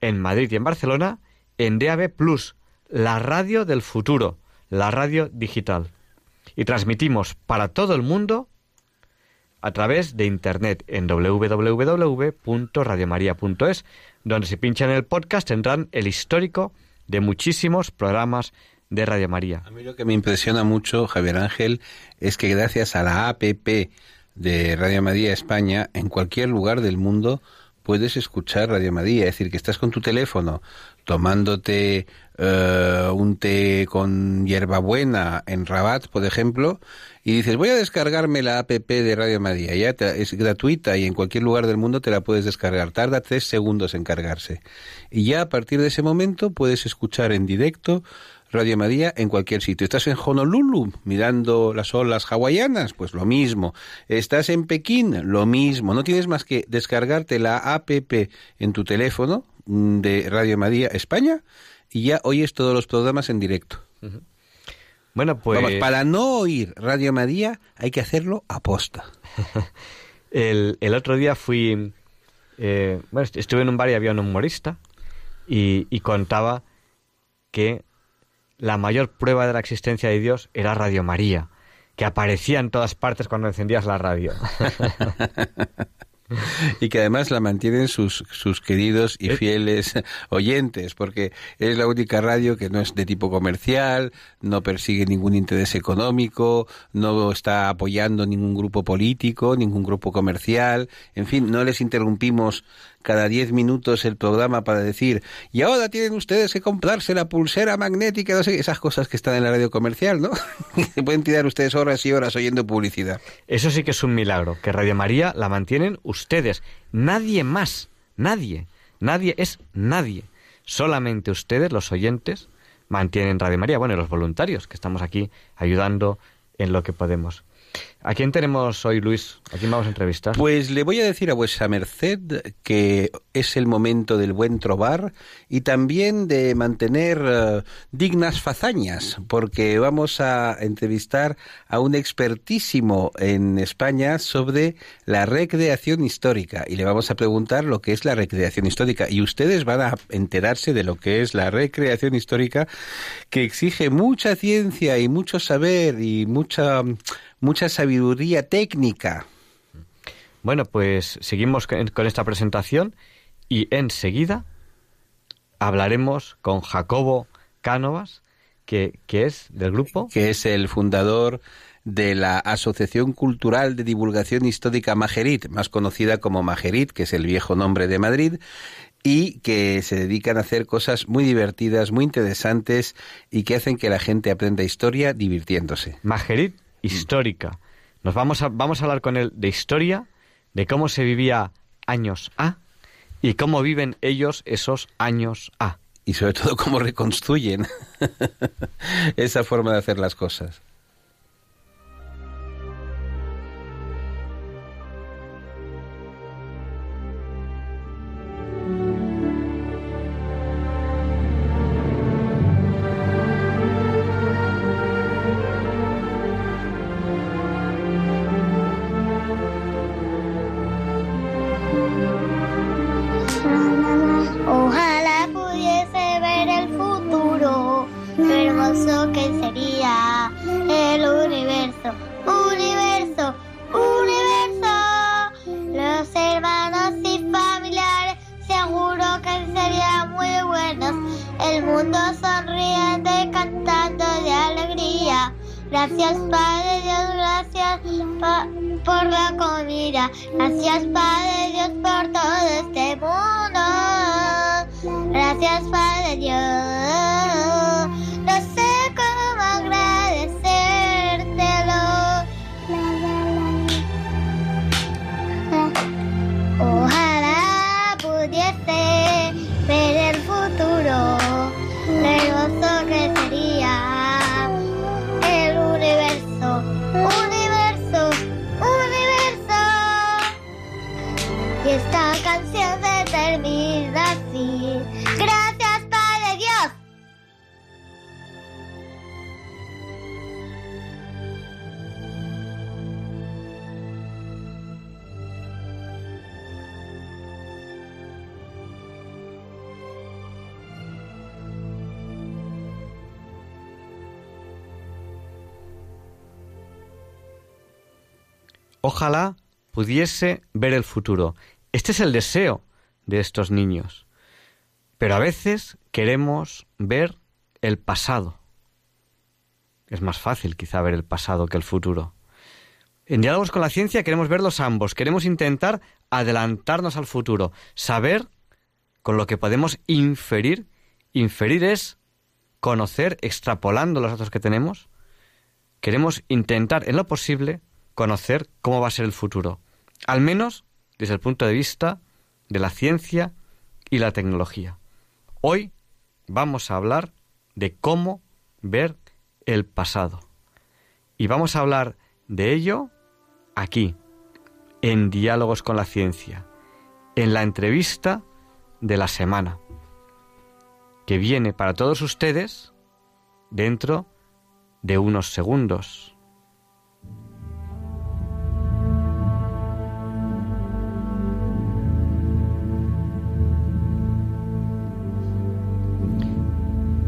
en Madrid y en Barcelona, en DAB Plus, la radio del futuro, la radio digital. Y transmitimos para todo el mundo a través de internet en www.radiomaria.es, donde si pinchan el podcast tendrán el histórico de muchísimos programas de Radio María. A mí lo que me impresiona mucho, Javier Ángel, es que gracias a la APP de Radio María España, en cualquier lugar del mundo puedes escuchar Radio María, es decir, que estás con tu teléfono tomándote eh, un té con hierbabuena en Rabat, por ejemplo, y dices, voy a descargarme la app de Radio María, ya es gratuita y en cualquier lugar del mundo te la puedes descargar, tarda tres segundos en cargarse. Y ya a partir de ese momento puedes escuchar en directo Radio María en cualquier sitio. ¿Estás en Honolulu mirando las olas hawaianas? Pues lo mismo. ¿Estás en Pekín? Lo mismo. No tienes más que descargarte la APP en tu teléfono mm, de Radio María España y ya oyes todos los programas en directo. Bueno, pues... para no oír Radio María hay que hacerlo a posta. el, otro día fui... Eh, bueno, estuve en un bar y había un humorista y, y contaba que la mayor prueba de la existencia de Dios era Radio María, que aparecía en todas partes cuando encendías la radio. y que además la mantienen sus, sus queridos y fieles oyentes, porque es la única radio que no es de tipo comercial, no persigue ningún interés económico, no está apoyando ningún grupo político, ningún grupo comercial, en fin, no les interrumpimos cada diez minutos el programa para decir, y ahora tienen ustedes que comprarse la pulsera magnética, no esas cosas que están en la radio comercial, ¿no? Se pueden tirar ustedes horas y horas oyendo publicidad. Eso sí que es un milagro, que Radio María la mantienen ustedes, nadie más, nadie, nadie es nadie, solamente ustedes, los oyentes, mantienen Radio María, bueno, y los voluntarios, que estamos aquí ayudando en lo que podemos. ¿A quién tenemos hoy, Luis? ¿A quién vamos a entrevistar? Pues le voy a decir a vuestra merced que es el momento del buen trobar y también de mantener eh, dignas fazañas, porque vamos a entrevistar a un expertísimo en España sobre la recreación histórica y le vamos a preguntar lo que es la recreación histórica y ustedes van a enterarse de lo que es la recreación histórica que exige mucha ciencia y mucho saber y mucha mucha sabiduría técnica. Bueno, pues seguimos con esta presentación y enseguida hablaremos con Jacobo Cánovas, que, que, es del grupo. Que es el fundador de la Asociación Cultural de Divulgación Histórica Majerit, más conocida como Majerit, que es el viejo nombre de Madrid, y que se dedican a hacer cosas muy divertidas, muy interesantes y que hacen que la gente aprenda historia divirtiéndose. Majerit histórica. Nos vamos a, vamos a hablar con él de historia, de cómo se vivía años A y cómo viven ellos esos años A. Y sobre todo cómo reconstruyen esa forma de hacer las cosas. Ojalá pudiese ver el futuro. Este es el deseo de estos niños. Pero a veces queremos ver el pasado. Es más fácil quizá ver el pasado que el futuro. En diálogos con la ciencia queremos verlos ambos, queremos intentar adelantarnos al futuro, saber con lo que podemos inferir. Inferir es conocer extrapolando los datos que tenemos. Queremos intentar en lo posible conocer cómo va a ser el futuro, al menos desde el punto de vista de la ciencia y la tecnología. Hoy vamos a hablar de cómo ver el pasado. Y vamos a hablar de ello aquí, en Diálogos con la Ciencia, en la entrevista de la semana, que viene para todos ustedes dentro de unos segundos.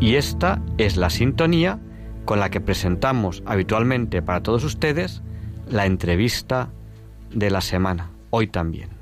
Y esta es la sintonía con la que presentamos habitualmente para todos ustedes la entrevista de la semana, hoy también.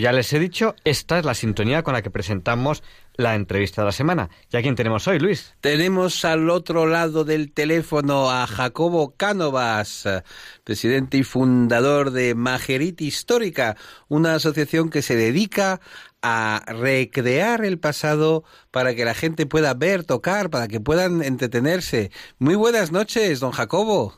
Ya les he dicho, esta es la sintonía con la que presentamos la entrevista de la semana. ¿Y a quién tenemos hoy, Luis? Tenemos al otro lado del teléfono a Jacobo Cánovas, presidente y fundador de Majerit Histórica, una asociación que se dedica a recrear el pasado para que la gente pueda ver, tocar, para que puedan entretenerse. Muy buenas noches, don Jacobo.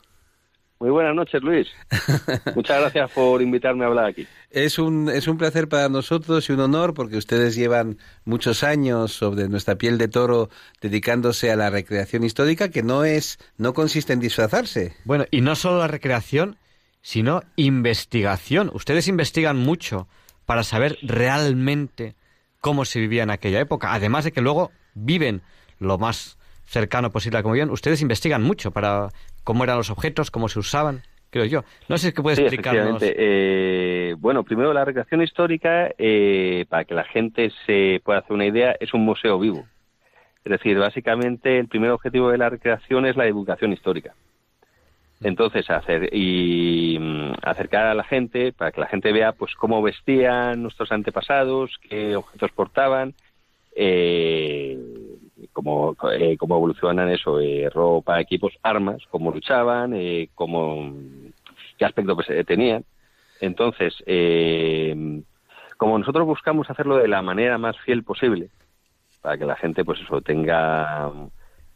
Muy buenas noches, Luis. Muchas gracias por invitarme a hablar aquí. Es un, es un placer para nosotros y un honor porque ustedes llevan muchos años sobre nuestra piel de toro dedicándose a la recreación histórica que no es no consiste en disfrazarse. Bueno, y no solo la recreación, sino investigación. Ustedes investigan mucho para saber realmente cómo se vivía en aquella época, además de que luego viven lo más cercano posible a como vivían. Ustedes investigan mucho para cómo eran los objetos, cómo se usaban, creo yo. No sé si puede Sí, explicarnos. Eh, bueno, primero la recreación histórica, eh, para que la gente se pueda hacer una idea, es un museo vivo. Es decir, básicamente el primer objetivo de la recreación es la divulgación histórica. Entonces, hacer y mm, acercar a la gente para que la gente vea pues cómo vestían nuestros antepasados, qué objetos portaban, eh, cómo, eh, cómo evolucionan eso, eh, ropa, equipos, armas, cómo luchaban, eh, cómo, qué aspecto pues, eh, tenían. Entonces, eh, como nosotros buscamos hacerlo de la manera más fiel posible, para que la gente pues eso tenga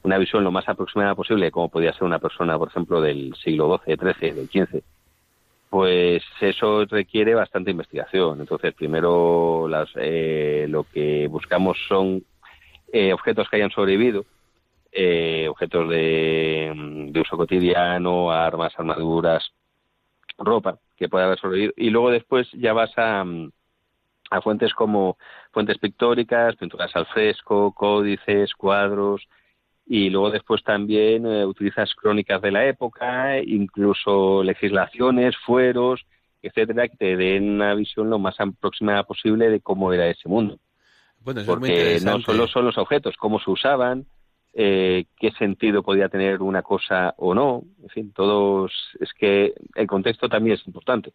una visión lo más aproximada posible de cómo podía ser una persona, por ejemplo, del siglo XII, XIII, del XV, pues eso requiere bastante investigación. Entonces, primero las, eh, lo que buscamos son eh, objetos que hayan sobrevivido, eh, objetos de, de uso cotidiano, armas, armaduras, ropa que pueda haber sobrevivido. Y luego después ya vas a, a fuentes como fuentes pictóricas, pinturas al fresco, códices, cuadros, y luego después también eh, utilizas crónicas de la época, incluso legislaciones, fueros, etcétera, que te den una visión lo más aproximada posible de cómo era ese mundo. Bueno, eso es muy Porque no solo son los objetos, cómo se usaban, eh, qué sentido podía tener una cosa o no, en fin, todos, es que el contexto también es importante.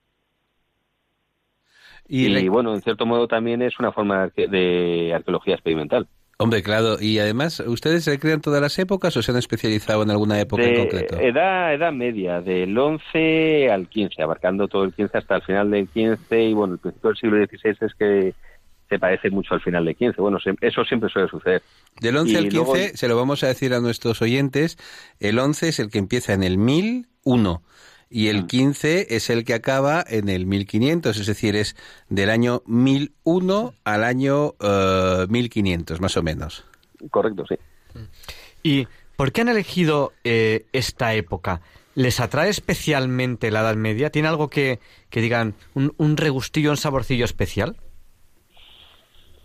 Y, Y, le- bueno, en cierto modo también es una forma de arque- de arqueología experimental. Hombre, claro. Y además, ¿ustedes se crean todas las épocas o se han especializado en alguna época en concreto? edad, edad media, del 11 al 15, abarcando todo el 15 hasta el final del 15 y bueno, el principio del siglo XVI es que se parece mucho al final del 15. Bueno, se- eso siempre suele suceder. Del 11 y al 15, luego- se lo vamos a decir a nuestros oyentes, el 11 es el que empieza en el 1001 y Ah. el 15 es el que acaba en el 1500, es decir, es del año 1001 al año eh, 1500, más o menos. Correcto, sí. ¿Y por qué han elegido eh, esta época? ¿Les atrae especialmente la Edad Media? ¿Tiene algo que, que digan, un, un regustillo, un saborcillo especial?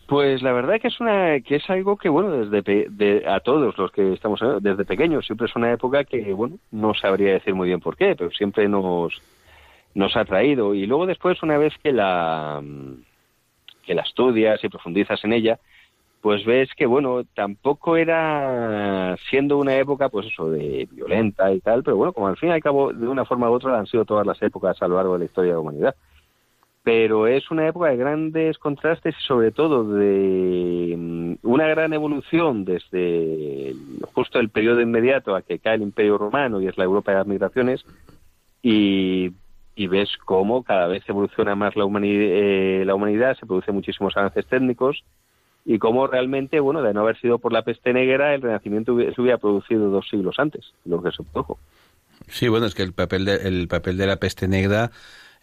Pues la verdad que es una que es algo que bueno desde de- a todos los que estamos eh, desde pequeños siempre es una época que bueno no sabría decir muy bien por qué pero siempre nos nos ha traído y luego después una vez que la que la estudias y profundizas en ella pues ves que bueno tampoco era siendo una época pues eso de violenta y tal pero bueno como al fin y al cabo de una forma u otra han sido todas las épocas a lo largo de la historia de la humanidad pero es una época de grandes contrastes y sobre todo de mm, una gran evolución desde justo el periodo inmediato a que cae el Imperio Romano y es la Europa de las migraciones y, ves cómo cada vez evoluciona más la, humani- eh, la humanidad, se producen muchísimos avances técnicos y cómo realmente, bueno, de no haber sido por la peste negra, el Renacimiento se hubiera producido dos siglos antes, lo que se produjo. Sí, bueno, es que el papel de, el papel de la peste negra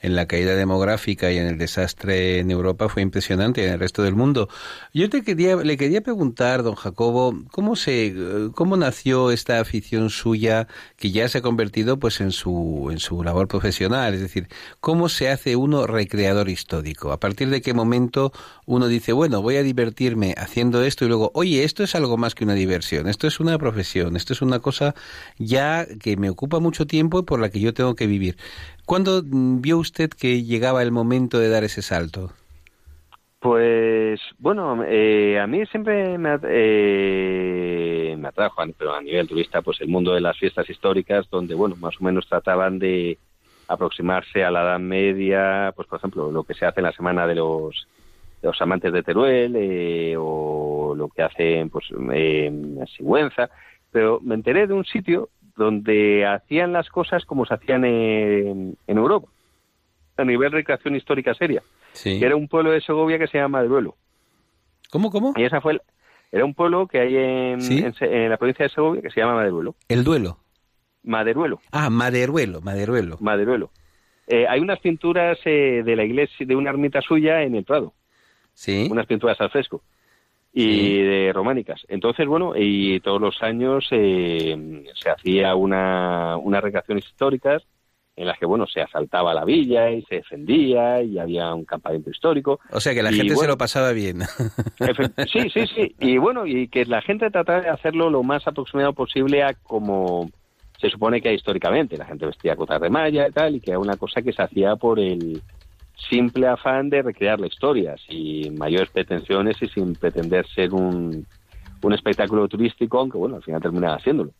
en la caída demográfica y en el desastre en Europa fue impresionante en el resto del mundo. Yo te quería, le quería preguntar, don Jacobo, ¿cómo se, cómo nació esta afición suya que ya se ha convertido pues en su, en su labor profesional? Es decir, ¿cómo se hace uno recreador histórico? ¿A partir de qué momento uno dice, bueno, voy a divertirme haciendo esto y luego, oye, esto es algo más que una diversión, esto es una profesión, esto es una cosa ya que me ocupa mucho tiempo y por la que yo tengo que vivir. ¿Cuándo mm, vio usted que llegaba el momento de dar ese salto? Pues bueno, eh, a mí siempre me, eh, me atrajo, pero a nivel turista, pues el mundo de las fiestas históricas, donde bueno, más o menos trataban de aproximarse a la Edad Media, pues por ejemplo, lo que se hace en la semana de los los amantes de Teruel eh, o lo que hacen pues eh, en Sigüenza, pero me enteré de un sitio donde hacían las cosas como se hacían en, en Europa, a nivel recreación histórica seria Sí. era un pueblo de Segovia que se llama Maderuelo. ¿Cómo, cómo? Y esa fue el- era un pueblo que hay en, Sí. en Se- en la provincia de Segovia que se llama Maderuelo. El duelo. Maderuelo, Ah, Maderuelo, Maderuelo. Maderuelo. Eh, hay unas pinturas eh, de la iglesia, de una ermita suya en el Prado, Sí. unas pinturas al fresco y de románicas. Entonces, bueno, y todos los años eh, se hacía una, unas recreaciones históricas en las que, bueno, se asaltaba la villa y se defendía y había un campamento histórico. O sea que la Y gente se lo pasaba bien. Sí, sí, sí. Y bueno, y que la gente tratara de hacerlo lo más aproximado posible a como se supone que hay históricamente. La gente vestía cotas de malla y tal, y que era una cosa que se hacía por el simple afán de recrear la historia, sin mayores pretensiones y sin pretender ser un, un espectáculo turístico, aunque bueno, al final terminaba haciéndolo.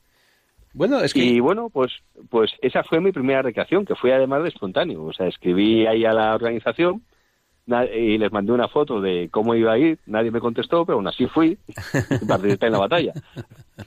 bueno, es que Y bueno, pues, pues esa fue mi primera recreación, que fue además de espontáneo. O sea, escribí ahí a la organización y les mandé una foto de cómo iba a ir, nadie me contestó, pero aún así fui y en la batalla.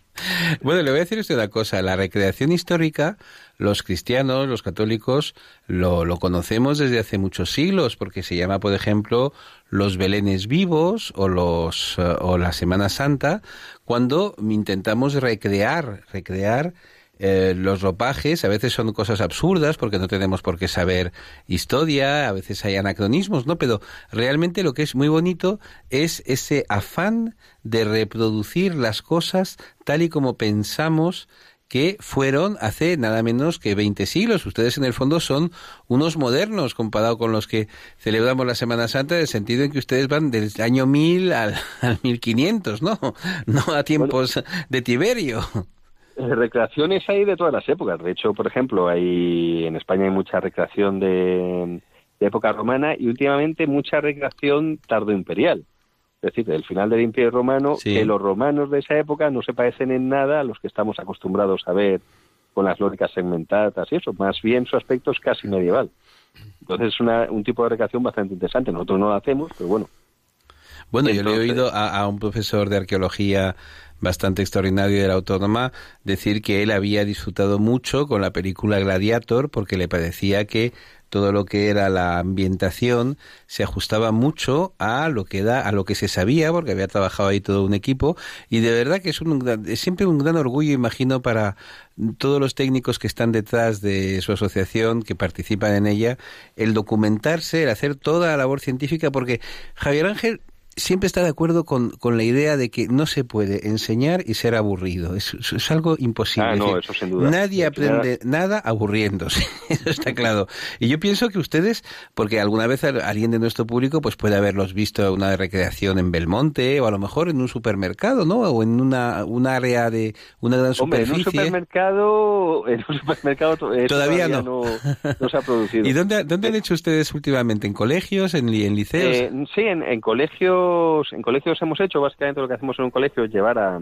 Bueno, le voy a decir usted una cosa, la recreación histórica, los cristianos, los católicos, lo, lo conocemos desde hace muchos siglos, porque se llama, por ejemplo, los belenes vivos o, los, eh, o la Semana Santa, cuando intentamos recrear, recrear eh, los ropajes a veces son cosas absurdas porque no tenemos por qué saber historia, a veces hay anacronismos, ¿no? Pero realmente lo que es muy bonito es ese afán de reproducir las cosas tal y como pensamos que fueron hace nada menos que 20 siglos. Ustedes en el fondo son unos modernos comparado con los que celebramos la Semana Santa, en el sentido en que ustedes van del año 1000 al, al 1500, ¿no? No a tiempos de Tiberio. Recreaciones hay de todas las épocas. De hecho, por ejemplo, hay en España hay mucha recreación de, época romana y últimamente mucha recreación tardoimperial. Es decir, del final del Imperio Romano, que los romanos de esa época no se parecen en nada a los que estamos acostumbrados a ver con las lógicas segmentadas y eso. Más bien su aspecto es casi medieval. Entonces es una, un tipo de recreación bastante interesante. Nosotros no lo hacemos, pero bueno. Bueno, yo le he oído a un profesor de arqueología bastante extraordinario de la Autónoma decir que él había disfrutado mucho con la película Gladiator porque le parecía que todo lo que era la ambientación se ajustaba mucho a lo que da a lo que se sabía porque había trabajado ahí todo un equipo. Y de verdad que es, un, es siempre un gran orgullo imagino para todos los técnicos que están detrás de su asociación que participan en ella el documentarse el hacer toda la labor científica porque Javier Ángel siempre está de acuerdo con, con, la idea de que no se puede enseñar y ser aburrido. Es, es algo imposible. Ah, no, eso sin duda. Nadie aprende nada aburriéndose. eso está claro. Y yo pienso que ustedes, porque alguna vez alguien de nuestro público pues puede haberlos visto una recreación en Belmonte o a lo mejor en un supermercado, ¿no? O en una un área de una gran superficie. en un supermercado, en un supermercado todavía, no. no. se ha producido. ¿Y dónde, dónde han hecho ustedes últimamente? ¿En colegios? ¿En, en liceos? Eh, sí, en, en colegios en colegios hemos hecho básicamente lo que hacemos en un colegio es llevar a,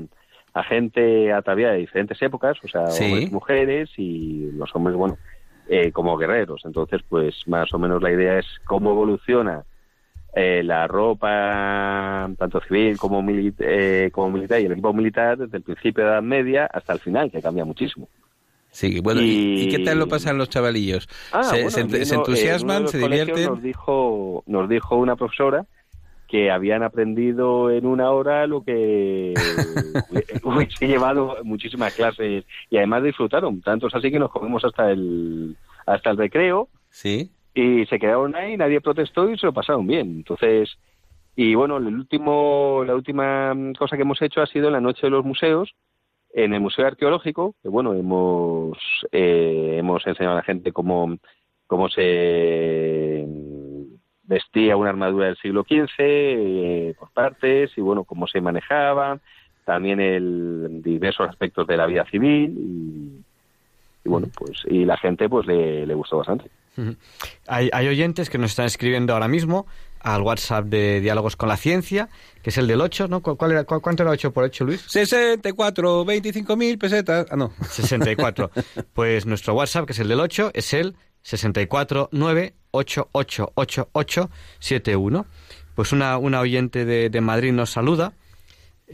gente ataviada de diferentes épocas, o sea, hombres mujeres y los hombres, bueno, eh, como guerreros. Entonces, pues más o menos la idea es cómo evoluciona eh, la ropa, tanto civil como, eh, como militar y el equipo militar desde el principio de la Edad Media hasta el final, que cambia muchísimo. Sí, bueno, y... qué tal lo pasan los chavalillos? Ah, ¿Se, se, entusiasman, se divierten? Nos dijo, nos dijo una profesora que habían aprendido en una hora lo que hubiese llevado muchísimas clases y además disfrutaron. Tantos así que nos comimos hasta el, hasta el recreo. Sí. Y se quedaron ahí, nadie protestó y se lo pasaron bien. Entonces, y bueno, el último, la última cosa que hemos hecho ha sido en la noche de los museos, en el Museo Arqueológico, que bueno, hemos, eh, hemos enseñado a la gente cómo, cómo se vestía una armadura del siglo XV eh, por partes y bueno, cómo se manejaba, también el diversos aspectos de la vida civil y, bueno, pues y la gente pues le, gustó bastante. Hay, hay, oyentes que nos están escribiendo ahora mismo al WhatsApp de Diálogos con la Ciencia, que es el del 8, ¿no? ¿Cuál era, ¿Cuánto era 8 por 8, Luis? 64, 25 mil pesetas. Ah, no. 64. Pues nuestro WhatsApp, que es el del 8, es el 64 9 888871. Pues una, oyente de, de Madrid nos saluda.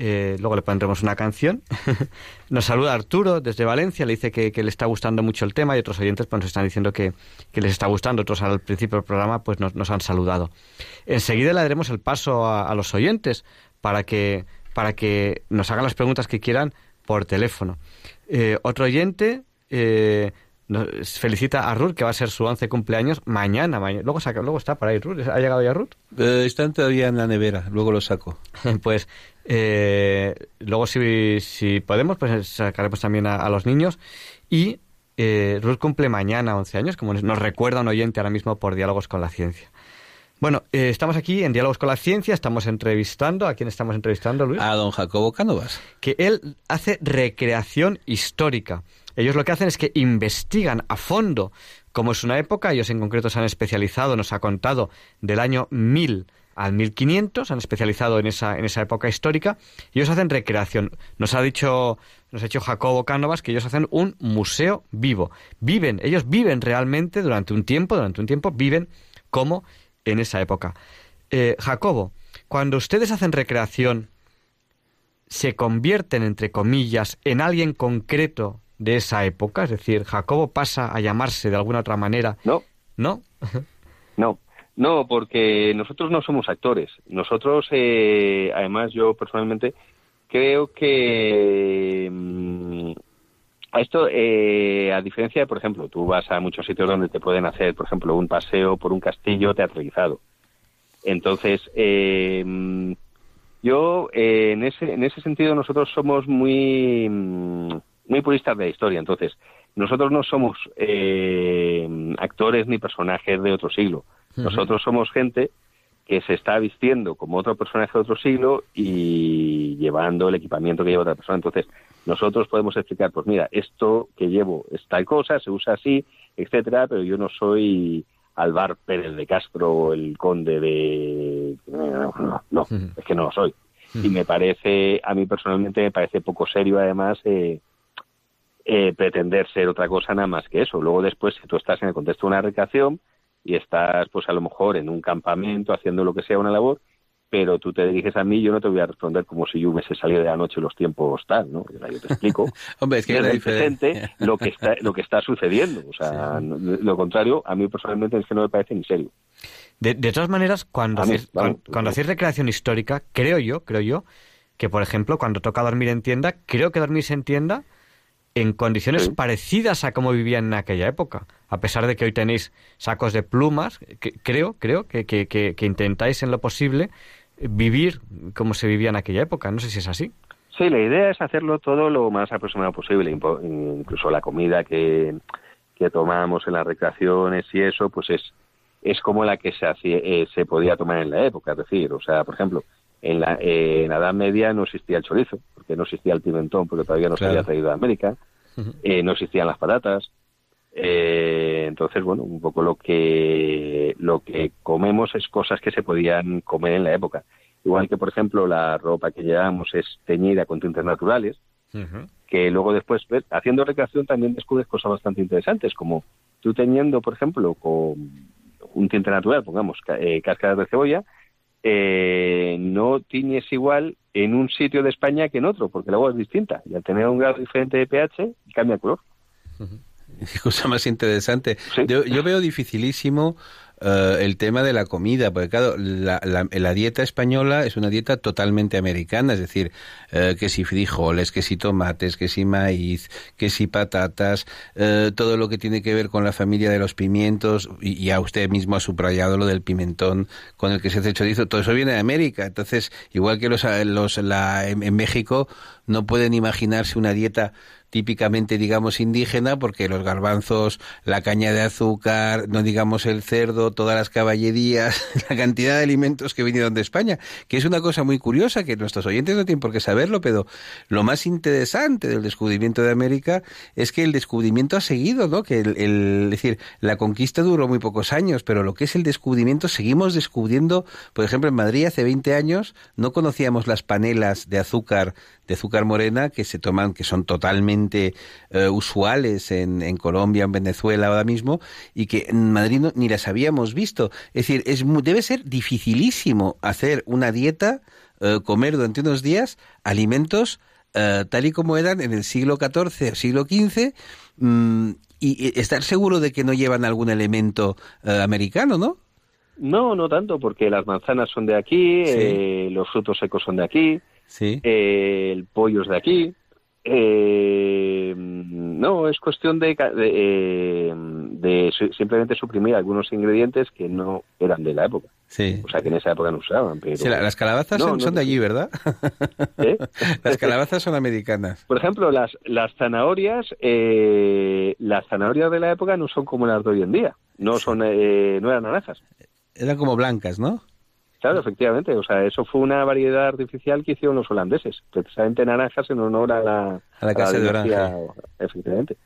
Eh, luego le pondremos una canción. nos saluda Arturo desde Valencia, le dice que, le está gustando mucho el tema y otros oyentes pues, nos están diciendo que, les está gustando. Otros al principio del programa pues nos, han saludado. Enseguida le daremos el paso a, los oyentes para que, para que nos hagan las preguntas que quieran por teléfono. Eh, otro oyente eh, felicita a Ruth, que va a ser su 11 cumpleaños mañana. mañana. Luego, saca, luego está para ir Ruth. ¿Ha llegado ya Ruth? Eh, están todavía en la nevera, luego lo saco. pues eh, luego, si, si podemos, pues sacaremos también a, los niños. Y eh, Ruth cumple mañana 11 años, como nos recuerda un oyente ahora mismo por Diálogos con la Ciencia. Bueno, eh, estamos aquí en Diálogos con la Ciencia, estamos entrevistando, ¿a quién estamos entrevistando, Luis? A don Jacobo Cánovas. Que él hace recreación histórica. Ellos lo que hacen es que investigan a fondo cómo es una época, ellos en concreto se han especializado, nos ha contado, del año 1000 al 1500, han especializado en esa, en esa época histórica, y ellos hacen recreación. Nos ha dicho, nos ha dicho Jacobo Cánovas que ellos hacen un museo vivo. Viven, ellos viven realmente durante un tiempo, durante un tiempo viven cómo en esa época. Eh, Jacobo, cuando ustedes hacen recreación, ¿se convierten, entre comillas, en alguien concreto de esa época? Es decir, ¿Jacobo pasa a llamarse de alguna otra manera? No. ¿No? no. No, porque nosotros no somos actores. Nosotros, eh, además, yo personalmente creo que mm, a esto, eh, a diferencia de, por ejemplo, tú vas a muchos sitios donde te pueden hacer, por ejemplo, un paseo por un castillo teatralizado. Entonces, eh, mm, yo, eh, en, ese, en ese sentido, nosotros somos muy, mm, muy puristas de la historia. Entonces, nosotros no somos eh, actores ni personajes de otro siglo. Nosotros somos gente que se está vistiendo como otro personaje de otro siglo y llevando el equipamiento que lleva otra persona. Entonces, nosotros podemos explicar, pues mira, esto que llevo es tal cosa, se usa así, etcétera, pero yo no soy Alvar Pérez de Castro, el conde de... No, no, es que no lo soy. Y me parece, a mí personalmente me parece poco serio además eh, eh, pretender ser otra cosa nada más que eso. Luego después, si tú estás en el contexto de una recreación y estás pues a lo mejor en un campamento haciendo lo que sea una labor, pero tú te diriges a mí, yo no te voy a responder como si yo hubiese salido de la noche los tiempos tal, ¿no? Yo te explico Hombre, es que desde el presente lo que está lo que está sucediendo, o sea, lo contrario, a mí personalmente es que no me parece ni serio. De, de todas maneras, cuando, mí, hacéis, cuando, cuando hacéis recreación histórica, creo yo, creo yo, que por ejemplo, cuando toca dormir en tienda, creo que dormís en tienda en condiciones Sí. parecidas a cómo vivían en aquella época. A pesar de que hoy tenéis sacos de plumas, que- creo, creo que, que, intentáis en lo posible vivir como se vivía en aquella época. No sé si es así. Sí, la idea es hacerlo todo lo más aproximado posible, incluso la comida que, que tomamos en las recreaciones y eso, pues es es como la que se hacía, eh, se podía tomar en la época, es decir, o sea, por ejemplo, en la, eh, en la Edad Media no existía el chorizo, porque no existía el pimentón, porque todavía no Claro. se había traído de América, eh, no existían las patatas, eh, entonces, bueno, un poco lo que lo que comemos es cosas que se podían comer en la época. Igual que, por ejemplo, la ropa que llevamos es teñida con tintes naturales, que luego después, ves, haciendo recreación también descubres cosas bastante interesantes, como tú teñiendo, por ejemplo, con un tinte natural, pongamos, eh, cáscaras de cebolla, eh, no tiñes igual en un sitio de España que en otro, porque el agua es distinta, y al tener un grado diferente de pH, cambia el color. Qué cosa más interesante. Sí. Yo, yo veo dificilísimo eh, el tema de la comida, porque claro, la, la- dieta española es una dieta totalmente americana, es decir, eh, que si frijoles, que si tomates, que si maíz, que si patatas, eh, todo lo que tiene que ver con la familia de los pimientos, y ya usted mismo ha subrayado lo del pimentón con el que se hace el chorizo, todo eso viene de América. Entonces, igual que los, los la, en México no pueden imaginarse una dieta típicamente digamos indígena porque los garbanzos, la caña de azúcar, no digamos el cerdo, todas las caballerías, la cantidad de alimentos que vinieron de España, que es una cosa muy curiosa que nuestros oyentes no tienen por qué saberlo, pero lo más interesante del descubrimiento de América es que el descubrimiento ha seguido, ¿no? Que el, el- es decir, la conquista duró muy pocos años, pero lo que es el descubrimiento seguimos descubriendo, por ejemplo, en Madrid hace 20 años no conocíamos las panelas de azúcar de azúcar morena que se toman, que son totalmente eh, usuales en, en Colombia, en Venezuela ahora mismo, y que en Madrid no- ni las habíamos visto. Es decir, es, debe ser dificilísimo hacer una dieta, eh, comer durante unos días alimentos eh, tal y como eran en el siglo XIV o siglo XV, mm, y, estar seguro de que no llevan algún elemento americano, ¿no? No, no tanto, porque las manzanas son de aquí, Sí. eh, los frutos secos son de aquí, Sí. eh, el pollo es de aquí. Eh, no, es cuestión de, de, eh, de simplemente suprimir algunos ingredientes que no eran de la época. Sí. O sea, que en esa época no usaban. Pero, Sí, la- las calabazas No, son, no, son de allí, ¿verdad? ¿Eh? las calabazas son americanas. Por ejemplo, las, las zanahorias, eh, las zanahorias de la época no son como las de hoy en día. No son, eh, no eran naranjas. Eran como blancas, ¿no? Claro, efectivamente. O sea, eso fue una variedad artificial que hicieron los holandeses. Precisamente naranjas en honor a la, A la casa de Orange. Efectivamente.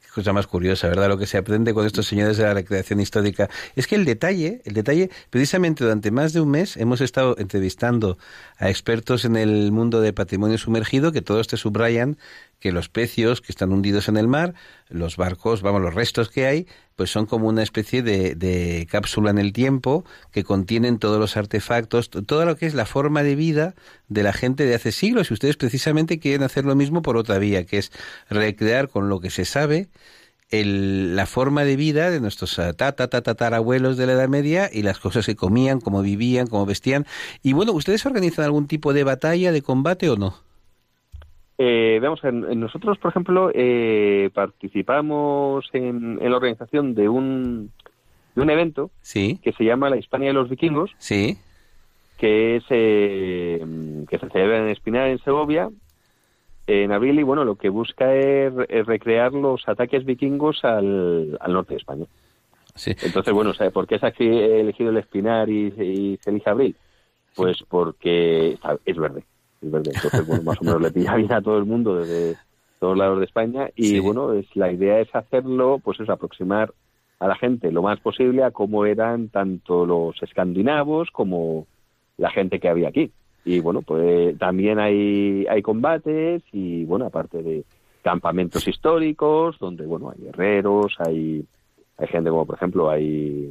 Qué cosa más curiosa, ¿verdad? Lo que se aprende con estos señores de la recreación histórica. Es que el detalle, el detalle, precisamente durante más de un mes hemos estado entrevistando a expertos en el mundo de patrimonio sumergido que todos te subrayan que los pecios que están hundidos en el mar los barcos, vamos, los restos que hay, pues son como una especie de, de, cápsula en el tiempo que contienen todos los artefactos, todo lo que es la forma de vida de la gente de hace siglos. Y ustedes precisamente quieren hacer lo mismo por otra vía, que es recrear con lo que se sabe el, la forma de vida de nuestros ah, tatarabuelos de la Edad Media y las cosas que comían, cómo vivían, cómo vestían. Y bueno, ¿ustedes organizan algún tipo de batalla, de combate o no? Eh, vemos, en, nosotros, por ejemplo, eh, participamos en, la organización de un, de un evento sí. que se llama la Hispania de los Vikingos, sí. que es eh, que se celebra en Espinar, en Segovia, en abril, y bueno, lo que busca es, recrear los ataques vikingos al, al norte de España. Sí. Entonces, bueno, ¿por qué se ha elegido el Espinar y, y se elige abril? Pues porque es verde entonces, bueno, más o menos le pilla bien a todo el mundo desde todos lados de España y bueno, es la idea es hacerlo, pues es aproximar a la gente lo más posible a cómo eran tanto los escandinavos como la gente que había aquí. Y bueno, pues también hay, hay combates y bueno, aparte de campamentos históricos donde bueno, hay guerreros, hay, hay gente como por ejemplo hay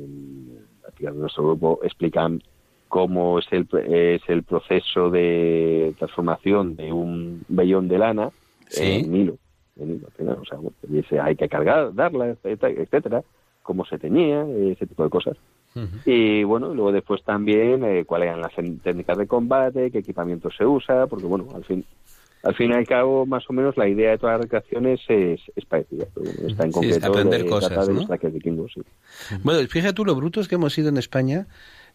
aquí en nuestro grupo explican cómo es el, es el proceso de transformación de un vellón de lana en hilo. o sea, hay que cargar, darla, etcétera, cómo se teñía, ese tipo de cosas. Y bueno, luego después también eh, cuáles eran las técnicas de combate, qué equipamiento se usa, porque bueno, al fin al fin y al cabo, más o menos, la idea de todas las recreaciones es, es parecida. está en concreto aprender cosas, ¿no? Bueno, fíjate tú lo brutos que hemos sido en España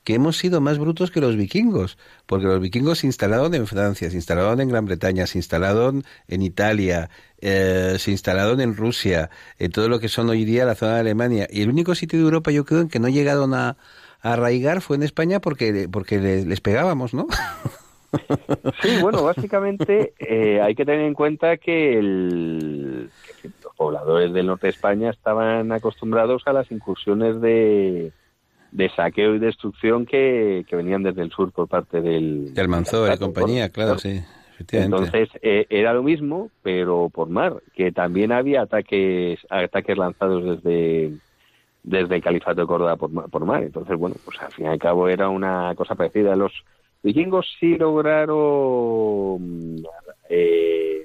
que hemos sido más brutos que los vikingos, porque los vikingos se instalaron en Francia, se instalaron en Gran Bretaña, se instalaron en Italia, eh, se instalaron en Rusia, en todo lo que son hoy día la zona de Alemania. Y el único sitio de Europa, yo creo, en que no llegaron a, arraigar fue en España porque, porque les, pegábamos, ¿no? Sí, bueno, básicamente eh, hay que tener en cuenta que, el, que los pobladores del norte de España estaban acostumbrados a las incursiones de, de saqueo y destrucción que, que venían desde el sur por parte del... De Almanzor y compañía, claro, sí. Entonces eh, era lo mismo, pero por mar, que también había ataques ataques lanzados desde desde el Califato de Córdoba por, por mar. Entonces, bueno, pues al fin y al cabo era una cosa parecida. Los vikingos sí lograron eh,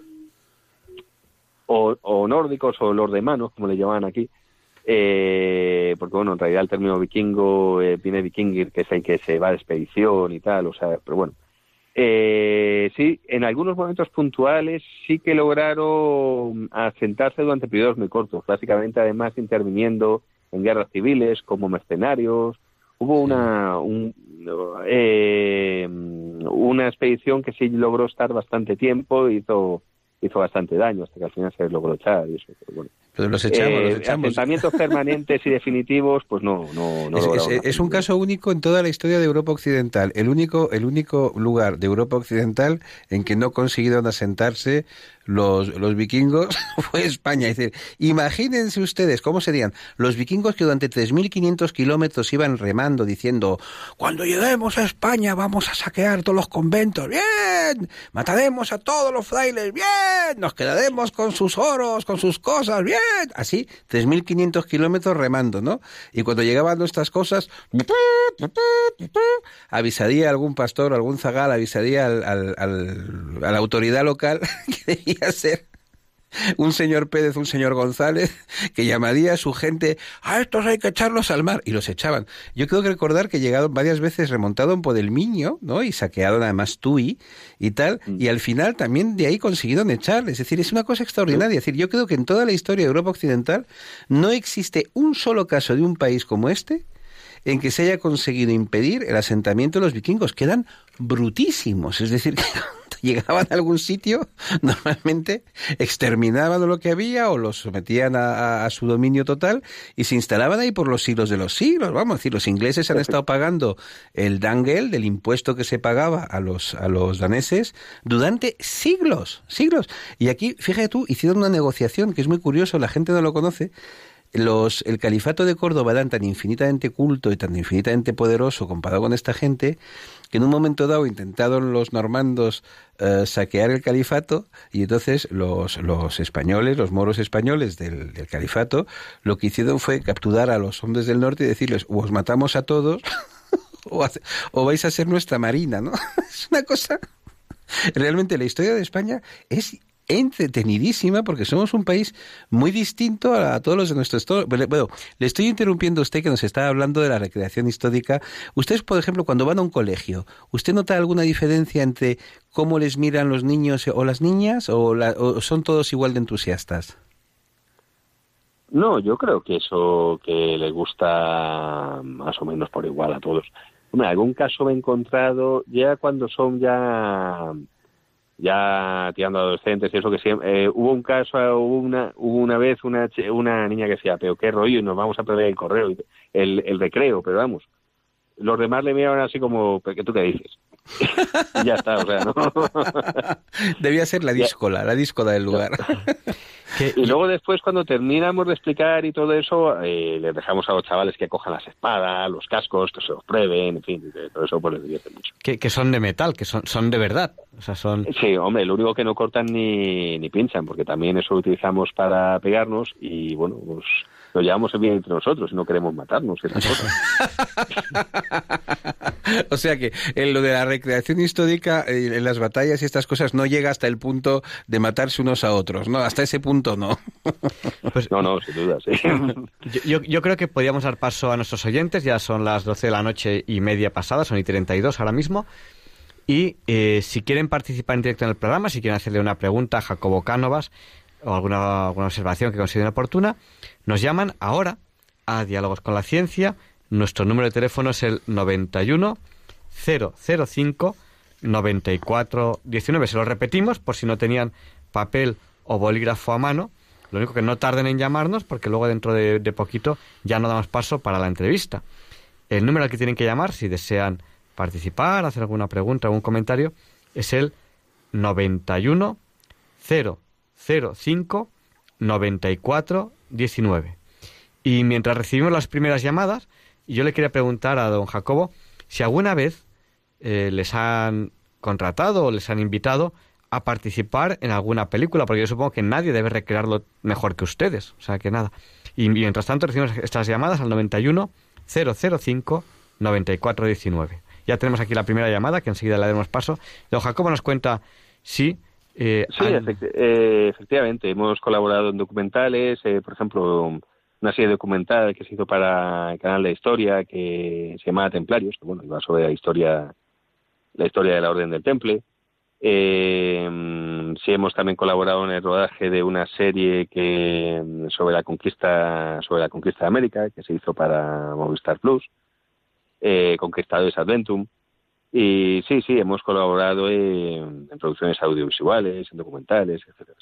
o, o, nórdicos o los de manos, como le llamaban aquí, eh, porque bueno, en realidad el término vikingo eh, viene vikingir, que es el que se va de expedición y tal, o sea, pero bueno. Eh, sí, en algunos momentos puntuales sí que lograron asentarse durante periodos muy cortos, básicamente además interviniendo en guerras civiles como mercenarios. Hubo una, eh, una expedición que sí logró estar bastante tiempo, hizo hizo bastante daño hasta que al final se logró echar y eso. Pero bueno. Pero los echamos, los eh, echamos. Asentamientos permanentes y definitivos, pues no, no, no es, es, es, un caso único en toda la historia de Europa Occidental. El único, el único lugar de Europa Occidental en que no consiguieron asentarse los, los vikingos fue España. Es decir, imagínense ustedes cómo serían los vikingos que durante 3.500 kilómetros iban remando diciendo, cuando lleguemos a España vamos a saquear todos los conventos, bien, mataremos a todos los frailes, bien, nos quedaremos con sus oros, con sus cosas, bien. Así, 3.500 kilómetros remando, ¿no? Y cuando llegaban nuestras cosas, avisaría algún pastor, algún zagal, avisaría al, al, a la autoridad local que ser un señor Pérez, un señor González, que llamaría a su gente, a estos hay que echarlos al mar, y los echaban. Yo creo que recordar que llegaron varias veces remontaron por el Miño, ¿no? Y saquearon además Tui y tal, mm. y al final también de ahí consiguieron echar. Es decir, es una cosa extraordinaria. Es decir, yo creo que en toda la historia de Europa Occidental no existe un solo caso de un país como este en que se haya conseguido impedir el asentamiento de los vikingos. Quedan brutísimos. Es decir, que llegaban a algún sitio, normalmente exterminaban lo que había o los sometían a, su dominio total y se instalaban ahí por los siglos de los siglos. Vamos a decir, los ingleses han estado pagando el dangel del impuesto que se pagaba a los, a los daneses durante siglos, siglos. Y aquí, fíjate tú, hicieron una negociación que es muy curioso, la gente no lo conoce los, el califato de Córdoba era tan infinitamente culto y tan infinitamente poderoso comparado con esta gente en un momento dado intentaron los normandos eh, saquear el califato y entonces los, españoles, los moros españoles del, del, califato, lo que hicieron fue capturar a los hombres del norte y decirles, o os matamos a todos o, o vais a ser nuestra marina, ¿no? es una cosa... Realmente la historia de España es entretenidísima porque somos un país muy distinto a, todos los de nuestro estado. Bueno, le estoy interrumpiendo a usted que nos está hablando de la recreación histórica. Ustedes, por ejemplo, cuando van a un colegio, ¿usted nota alguna diferencia entre cómo les miran los niños o las niñas o, o son todos igual de entusiastas? No, yo creo que eso que les gusta más o menos por igual a todos. Hombre, algún caso me he encontrado ya cuando son ya ya tirando adolescentes y eso que siempre eh, hubo un caso hubo una hubo una vez una una niña que decía pero qué rollo y nos vamos a perder el correo el, el recreo pero vamos los demás le miraban así como ¿qué tú qué dices? y ya está o sea no debía ser la díscola la díscola del lugar y luego después cuando terminamos de explicar y todo eso eh, les dejamos a los chavales que cojan las espadas los cascos que se los prueben en fin todo eso pues les divierte mucho. Que, que son de metal que son son de verdad. O sea son sí hombre lo único que no cortan ni, ni pinchan porque también eso lo utilizamos para pegarnos y bueno pues lo llevamos bien entre nosotros y no queremos matarnos. o sea que en lo de la recreación histórica, en las batallas y estas cosas, no llega hasta el punto de matarse unos a otros, ¿no? Hasta ese punto no. Pues, no, no, sin duda, sí. Yo, yo, creo que podríamos dar paso a nuestros oyentes, ya son las 12 de la noche y media pasada, son y 32 ahora mismo. Y eh, si quieren participar en directo en el programa, si quieren hacerle una pregunta a Jacobo Cánovas, o alguna, alguna observación que consideren oportuna, nos llaman ahora a Diálogos con la Ciencia. Nuestro número de teléfono es el 91 005 94 19. Se lo repetimos por si no tenían papel o bolígrafo a mano. Lo único que no tarden en llamarnos porque luego dentro de, de poquito ya no damos paso para la entrevista. El número al que tienen que llamar si desean participar, hacer alguna pregunta, algún comentario, es el 91 0 05 94 19. Y mientras recibimos las primeras llamadas, yo le quería preguntar a don Jacobo si alguna vez eh, les han contratado o les han invitado a participar en alguna película, porque yo supongo que nadie debe recrearlo mejor que ustedes. O sea que nada. Y mientras tanto recibimos estas llamadas al 91 005 94 19. Ya tenemos aquí la primera llamada, que enseguida le daremos paso. Don Jacobo nos cuenta si eh, sí, eh, efectivamente. Hemos colaborado en documentales, eh, por ejemplo, una serie documental que se hizo para el canal de historia que se llama Templarios, que bueno, iba sobre la historia, la historia de la Orden del Temple. sí, hemos también colaborado en el rodaje de una serie que sobre la conquista, sobre la conquista de América, que se hizo para Movistar Plus, Conquistadores Adventum. Y sí, sí, hemos colaborado en, producciones audiovisuales, en documentales, etcétera.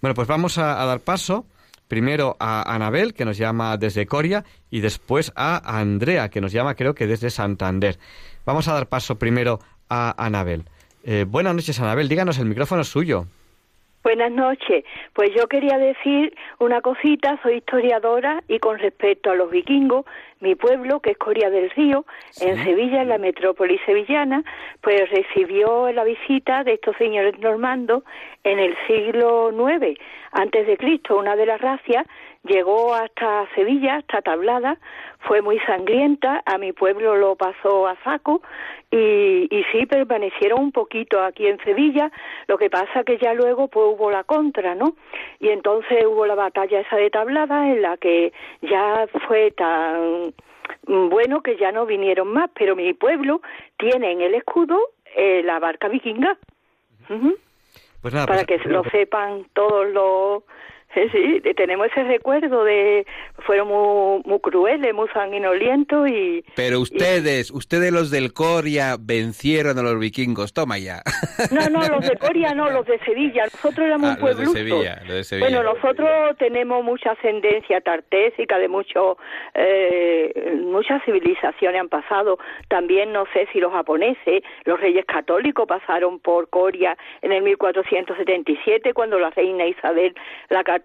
Bueno, pues vamos a, dar paso primero a Anabel, que nos llama desde Coria, y después a Andrea, que nos llama creo que desde Santander. Vamos a dar paso primero a Anabel. Eh, buenas noches, Anabel. Díganos, el micrófono es suyo. Buenas noches. Pues yo quería decir una cosita, soy historiadora y con respecto a los vikingos, mi pueblo, que es Coria del Río, en Sevilla, en la metrópoli sevillana, pues recibió la visita de estos señores normandos en el siglo IX antes de Cristo. Una de las racias llegó hasta Sevilla, hasta Tablada, fue muy sangrienta, a mi pueblo lo pasó a saco y, y sí permanecieron un poquito aquí en Sevilla, lo que pasa que ya luego pues hubo la contra, ¿no? Y entonces hubo la batalla esa de Tablada en la que ya fue tan bueno que ya no vinieron más, pero mi pueblo tiene en el escudo eh, la barca vikinga. Pues nada, Para pues, que lo sepan todos los Sí, tenemos ese recuerdo de fueron muy, muy crueles, muy sanguinolientos y... Pero ustedes, ustedes los del Coria vencieron a los vikingos, toma ya. No, no, los de Coria no, los de Sevilla, nosotros éramos un pueblo. de Sevilla, de Sevilla. Bueno, nosotros tenemos mucha ascendencia tartésica de muchos eh, muchas civilizaciones han pasado. También no sé si los japoneses, los reyes católicos pasaron por Coria en el 1477 cuando la reina Isabel la católica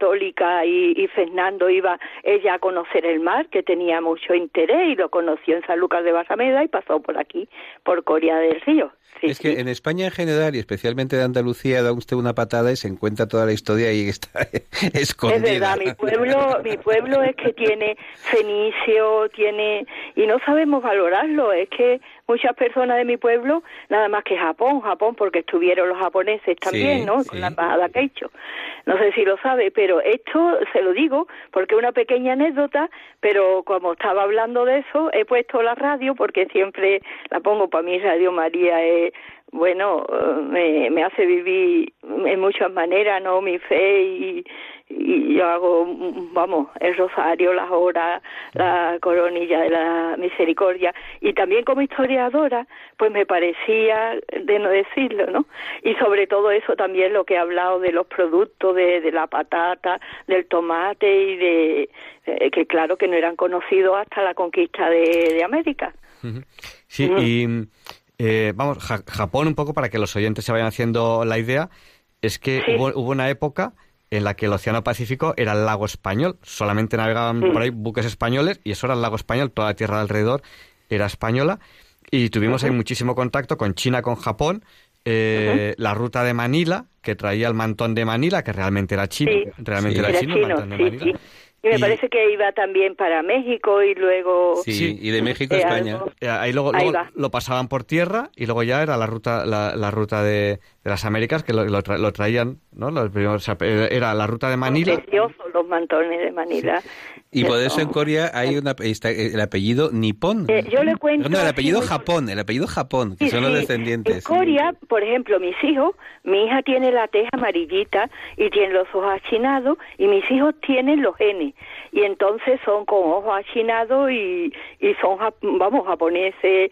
y, y Fernando iba ella a conocer el mar que tenía mucho interés y lo conoció en San Lucas de Barrameda y pasó por aquí, por Coria del Río. Sí, es que sí. en España en general y especialmente de Andalucía da usted una patada y se encuentra toda la historia ahí está escondida. Es verdad, mi pueblo, mi pueblo es que tiene fenicio, tiene y no sabemos valorarlo. Es que muchas personas de mi pueblo, nada más que Japón, Japón, porque estuvieron los japoneses también, Sí, ¿no? Con la embajada que ha hecho. No sé si lo sabe, pero esto se lo digo porque es una pequeña anécdota, pero como estaba hablando de eso, he puesto la radio porque siempre la pongo para mí Radio María es bueno, me, me hace vivir en muchas maneras, ¿no? Mi fe y, y yo hago, vamos, el rosario, las horas, la coronilla de la misericordia. Y también como historiadora, pues me parecía, de no decirlo, ¿no? Y sobre todo eso también lo que he hablado de los productos, de, de la patata, del tomate y de, eh, que claro que no eran conocidos hasta la conquista de, de América. Sí, y eh, vamos, Ja- Japón, un poco para que los oyentes se vayan haciendo la idea, es que Sí. hubo, hubo una época en la que el Océano Pacífico era el lago español, solamente navegaban Mm. por ahí buques españoles y eso era el lago español, toda la tierra de alrededor era española y tuvimos ahí muchísimo contacto con China, con Japón, eh, la ruta de Manila, que traía el mantón de Manila, que realmente era chino, Sí. realmente Sí. era, Era chino, el mantón de sí, Manila. Y me Y- parece que iba también para México y luego... Sí, Sí. y de México a Eh, España. algo- Eh, Ahí luego, Ahí luego va. lo pasaban por tierra y luego ya era la ruta la, la ruta de, de las Américas que lo, lo tra- lo traían, ¿no? Los primeros- o sea, eh, era la ruta de Manila. Preciosos los mantones de Manila. Y por eso en Corea hay una, está el apellido Nippon. Eh, yo le cuento... No, el apellido muy- Japón, el apellido Japón, que Sí, son los sí. descendientes. En Corea, por ejemplo, mis hijos, mi hija tiene la teja amarillita y tiene los ojos achinados y mis hijos tienen los genes y entonces son con ojos achinados y, y son, vamos, japoneses,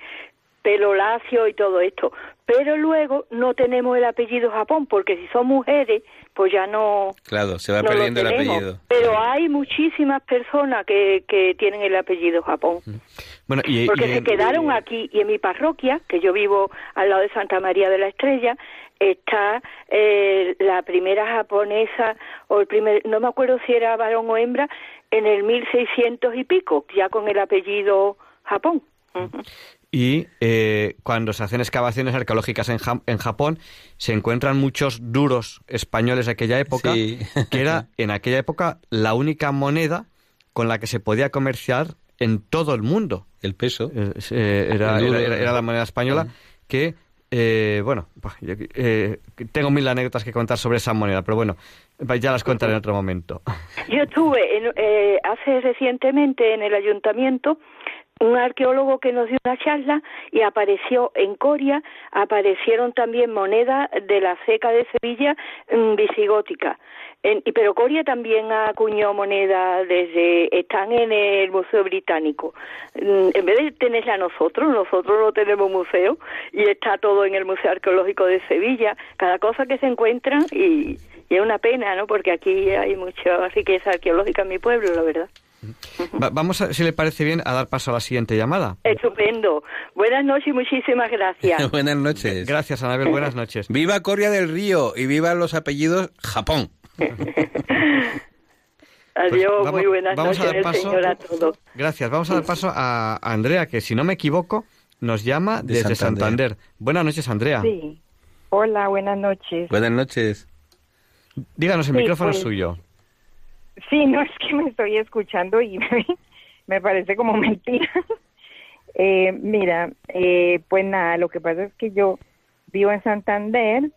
pelo lacio y todo esto. Pero luego no tenemos el apellido Japón porque si son mujeres, pues ya no, Claro, se va no perdiendo el apellido. Pero hay muchísimas personas que, que tienen el apellido Japón. Bueno, y, Porque y se quedaron aquí y en mi parroquia, que yo vivo al lado de Santa María de la Estrella, está eh, la primera japonesa, o el primer, no me acuerdo si era varón o hembra, en el 1600 y pico, ya con el apellido Japón. Ujú. Y, eh, cuando se hacen excavaciones arqueológicas en, Ja- en Japón, se encuentran muchos duros españoles de aquella época, Sí. que era en aquella época la única moneda con la que se podía comerciar en todo el mundo. El peso. Eh, eh, era, El duro. era- era la moneda española que, eh, bueno, eh, tengo mil anécdotas que contar sobre esa moneda, pero bueno, ya las contaré en otro momento. Yo estuve en, eh, hace recientemente en el ayuntamiento un arqueólogo que nos dio una charla y apareció en Coria, aparecieron también monedas de la ceca de Sevilla mm, visigótica. En- pero Coria también acuñó monedas desde están en el Museo Británico. Mm, En vez de tenerla nosotros, nosotros no tenemos museo y está todo en el Museo Arqueológico de Sevilla. Cada cosa que se encuentran y, y es una pena, ¿no? Porque aquí hay mucha riqueza arqueológica en mi pueblo, la verdad. Va- vamos, a, si le parece bien, a dar paso a la siguiente llamada. Estupendo. Buenas noches y muchísimas gracias. Buenas noches. Gracias, Anabel. Buenas noches. Viva Corea del Río y viva los apellidos Japón. Adiós, Pues vamos- muy buenas vamos a noches, dar el paso- Señor a todos. Gracias. Vamos a dar paso a Andrea, que si no me equivoco, nos llama De desde Santander. Santander. Buenas noches, Andrea. Sí. Hola, buenas noches. Buenas noches. Díganos, el Sí, micrófono pues- es suyo. Sí, no es que me estoy escuchando y me parece como mentira. Eh, mira, eh, pues nada, lo que pasa es que yo vivo en Santander,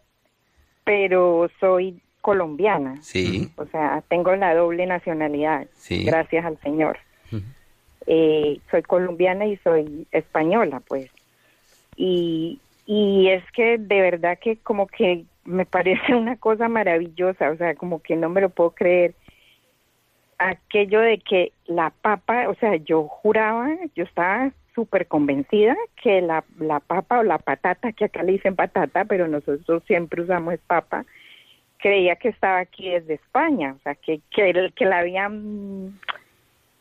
pero soy colombiana. Sí, O sea, tengo la doble nacionalidad, Sí. gracias al Señor. Eh, soy colombiana y soy española, pues. Y, y es que de verdad que como que me parece una cosa maravillosa, o sea, como que no me lo puedo creer. Aquello de que la papa, o sea, yo juraba, yo estaba súper convencida que la, la papa o la patata, que acá le dicen patata, pero nosotros siempre usamos papa, creía que estaba aquí desde España, o sea, que, que, que la habían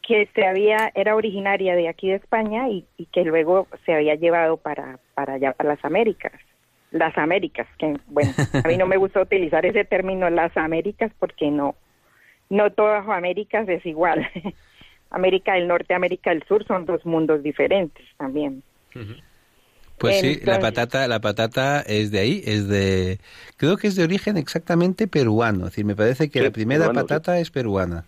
que se había, era originaria de aquí de España y, y que luego se había llevado para, para allá, para las Américas. Las Américas, que bueno, a mí no me gusta utilizar ese término, las Américas, porque no, no todas Américas es igual. América del Norte, América del Sur son dos mundos diferentes también. Pues sí, la Entonces- patata, la patata es de ahí, es de, creo que es de origen exactamente peruano. Es decir, me parece que Sí, la primera peruano, sí. patata es peruana.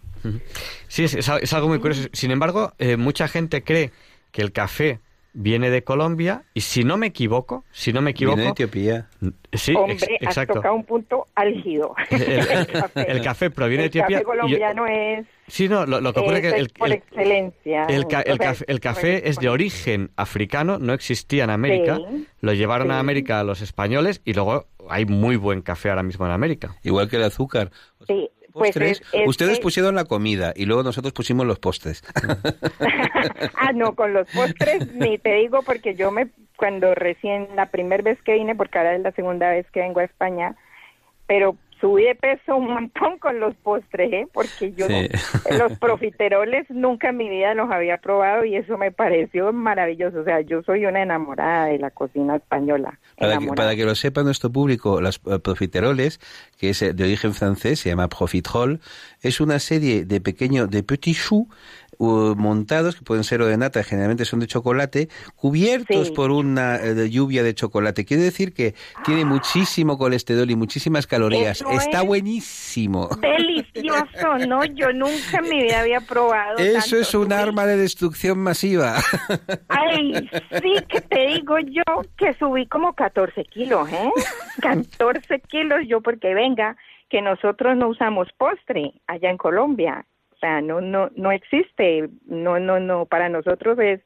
Sí, es, es algo muy curioso. Sin embargo, eh, mucha gente cree que el café viene de Colombia y si no me equivoco, si no me equivoco, Viene de Etiopía. sí, Hombre, ex- has exacto. tocado un punto álgido. El, el- el café proviene de El Etiopía. café y yo- colombiano es, sí, no, lo, lo que ocurre es que el, por el- excelencia. el ca- el O sea, café, el café es de origen africano, no existía en América. Sí, lo llevaron a. América los españoles y luego hay muy buen café ahora mismo en América. Igual que el azúcar. Sí, pues Postres, es- es ustedes pusieron la comida y luego nosotros pusimos los postres. ah, no, con los postres ni te digo porque yo me, cuando recién, la primera vez que vine, porque ahora es la segunda vez que vengo a España, pero subí de peso un montón con los postres, ¿eh? porque yo Sí. no- los profiteroles nunca en mi vida los había probado y eso me pareció maravilloso. O sea, yo soy una enamorada de la cocina española. Para que, enamorada. para que lo sepa nuestro público, las eh, profiteroles, que es eh, de origen francés, se llama profiterole, es una serie de pequeños, de petits choux uh, montados, que pueden ser o de nata, generalmente son de chocolate, cubiertos Sí. por una eh, lluvia de chocolate. Quiere decir que tiene muchísimo colesterol y muchísimas calorías. Eso Está es buenísimo. Delicioso, ¿no? Yo nunca en mi vida había probado. Eso tanto. es un arma de destrucción masiva. Ay, sí que te digo yo que subí como 14 kilos, ¿eh? 14 kilos yo porque venga, que nosotros no usamos postre allá en Colombia. O sea, no, no, no existe. No, no, no. Para nosotros es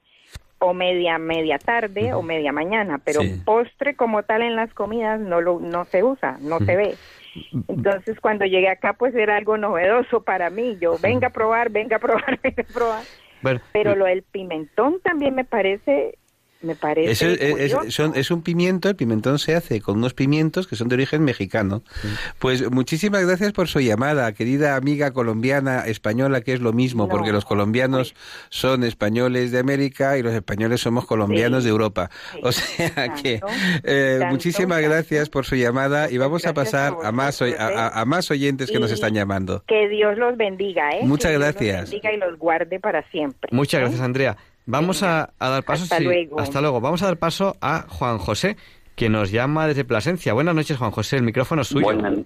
o media, media tarde o media mañana, pero Sí. postre como tal en las comidas no lo, no se usa, no se ve. Entonces cuando llegué acá pues era algo novedoso para mí. Yo venga a probar, venga a probar, venga a probar. Bueno, Pero lo del pimentón también me parece, me parece Eso es, es- son- es un pimiento, el pimentón se hace con unos pimientos que son de origen mexicano. Pues muchísimas gracias por su llamada, querida amiga colombiana, española, que es lo mismo, No, porque los colombianos son españoles de América y los españoles somos colombianos Sí, de Europa. sí, o sea tanto, que eh, tanto, muchísimas tanto. gracias por su llamada y vamos a pasar a a más, a, ¿eh? a- a más oyentes que nos Y- están llamando. Que Dios los bendiga, ¿eh? Muchas Que Dios gracias. Los bendiga y los guarde para siempre. Muchas ¿eh? gracias, Andrea. Vamos a, a dar paso. Hasta sí, luego. Hasta luego. Vamos a dar paso a Juan José, que nos llama desde Plasencia. Buenas noches, Juan José. El micrófono es suyo. Buenas.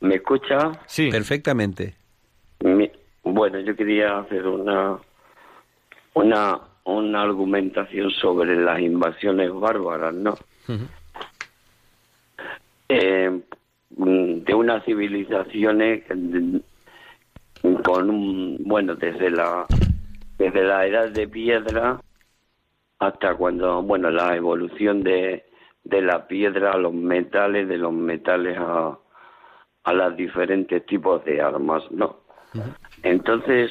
¿Me escucha? Sí. Perfectamente. Mi- bueno, yo quería hacer una, una, una argumentación sobre las invasiones bárbaras, ¿no? Eh, de unas civilizaciones mm, con un, bueno, desde la, desde la edad de piedra hasta cuando, bueno, la evolución de, de la piedra a los metales, de los metales a, a los diferentes tipos de armas, ¿no? Entonces,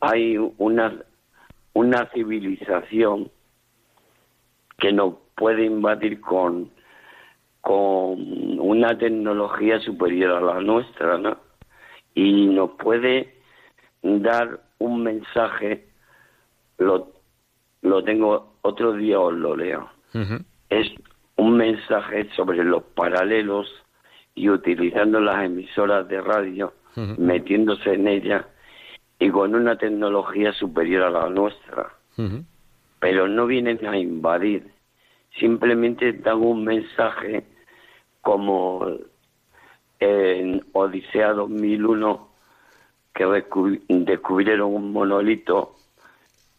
hay una, una civilización que nos puede invadir con, con una tecnología superior a la nuestra, ¿no? Y nos puede dar un mensaje, lo, lo tengo otro día os lo leo. Es un mensaje sobre los paralelos y utilizando las emisoras de radio, metiéndose en ellas y con una tecnología superior a la nuestra. Pero no vienen a invadir, simplemente dan un mensaje como en Odisea 2001 que descubri- descubrieron un monolito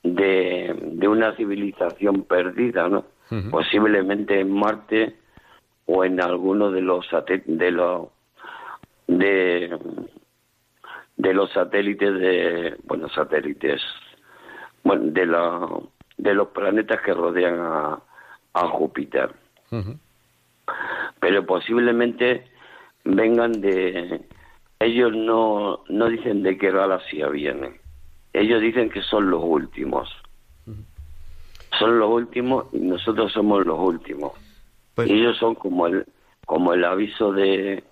de, de una civilización perdida, ¿no? Posiblemente en Marte o en alguno de los de los de de los satélites de bueno satélites bueno de la de los planetas que rodean a, a Júpiter. Pero posiblemente vengan de ellos no no dicen de qué galaxia vienen ellos dicen que son los últimos. Son los últimos y nosotros somos los últimos. Pues- y ellos son como el como el aviso de,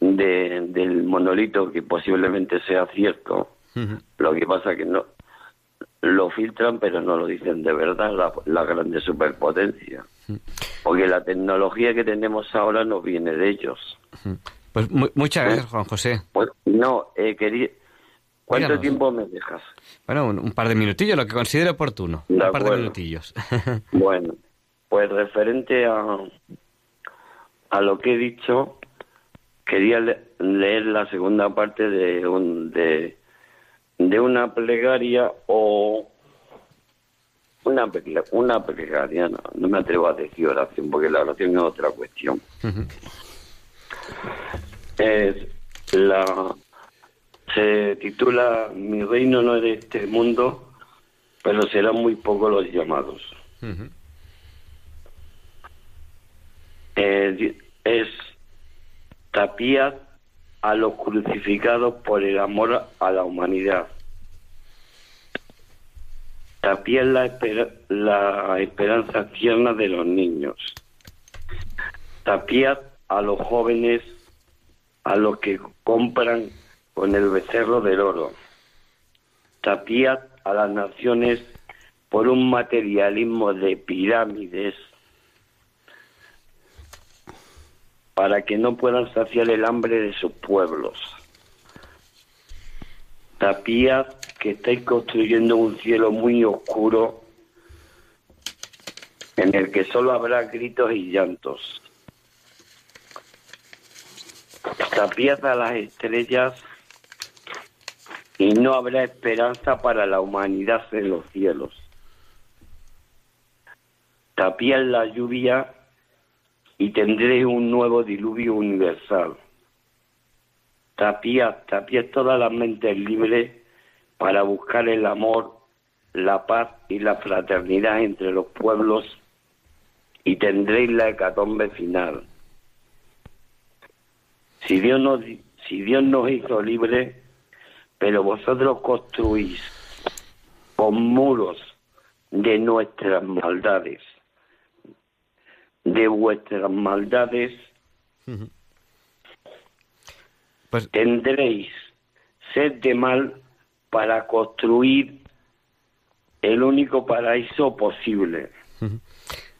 de del monolito que posiblemente sea cierto. Lo que pasa que no lo filtran, pero no lo dicen de verdad la, la grande superpotencia. Porque la tecnología que tenemos ahora no viene de ellos. Pues muchas gracias, Juan José. Pues, no, eh, quería... ¿Cuánto tiempo me dejas? Bueno, un, par de minutillos, lo que considere oportuno. un par de minutillos. bueno, pues referente a, a lo que he dicho, quería leer la segunda parte de, un, de, de una plegaria o una, una plegaria, no, me atrevo a decir oración porque la oración es otra cuestión. Es la se titula Mi reino no es de este mundo, pero serán muy pocos los llamados. Eh, es tapía a los crucificados por el amor a la humanidad. Tapía la, la esperanza tierna de los niños. Tapía a los jóvenes, a los que compran con el becerro del oro. Tapía a las naciones por un materialismo de pirámides para que no puedan saciar el hambre de sus pueblos. Tapía que estáis construyendo un cielo muy oscuro en el que solo habrá gritos y llantos. Tapía a las estrellas y no habrá esperanza para la humanidad en los cielos. Tapía la lluvia y tendré un nuevo diluvio universal. Tapía, tapía todas las mentes libres para buscar el amor, la paz y la fraternidad entre los pueblos y tendréis la hecatombe final. Si Dios nos, si Dios nos hizo libres, pero vosotros construís con muros de nuestras maldades de vuestras maldades, pues... tendréis sed de mal para construir el único paraíso posible.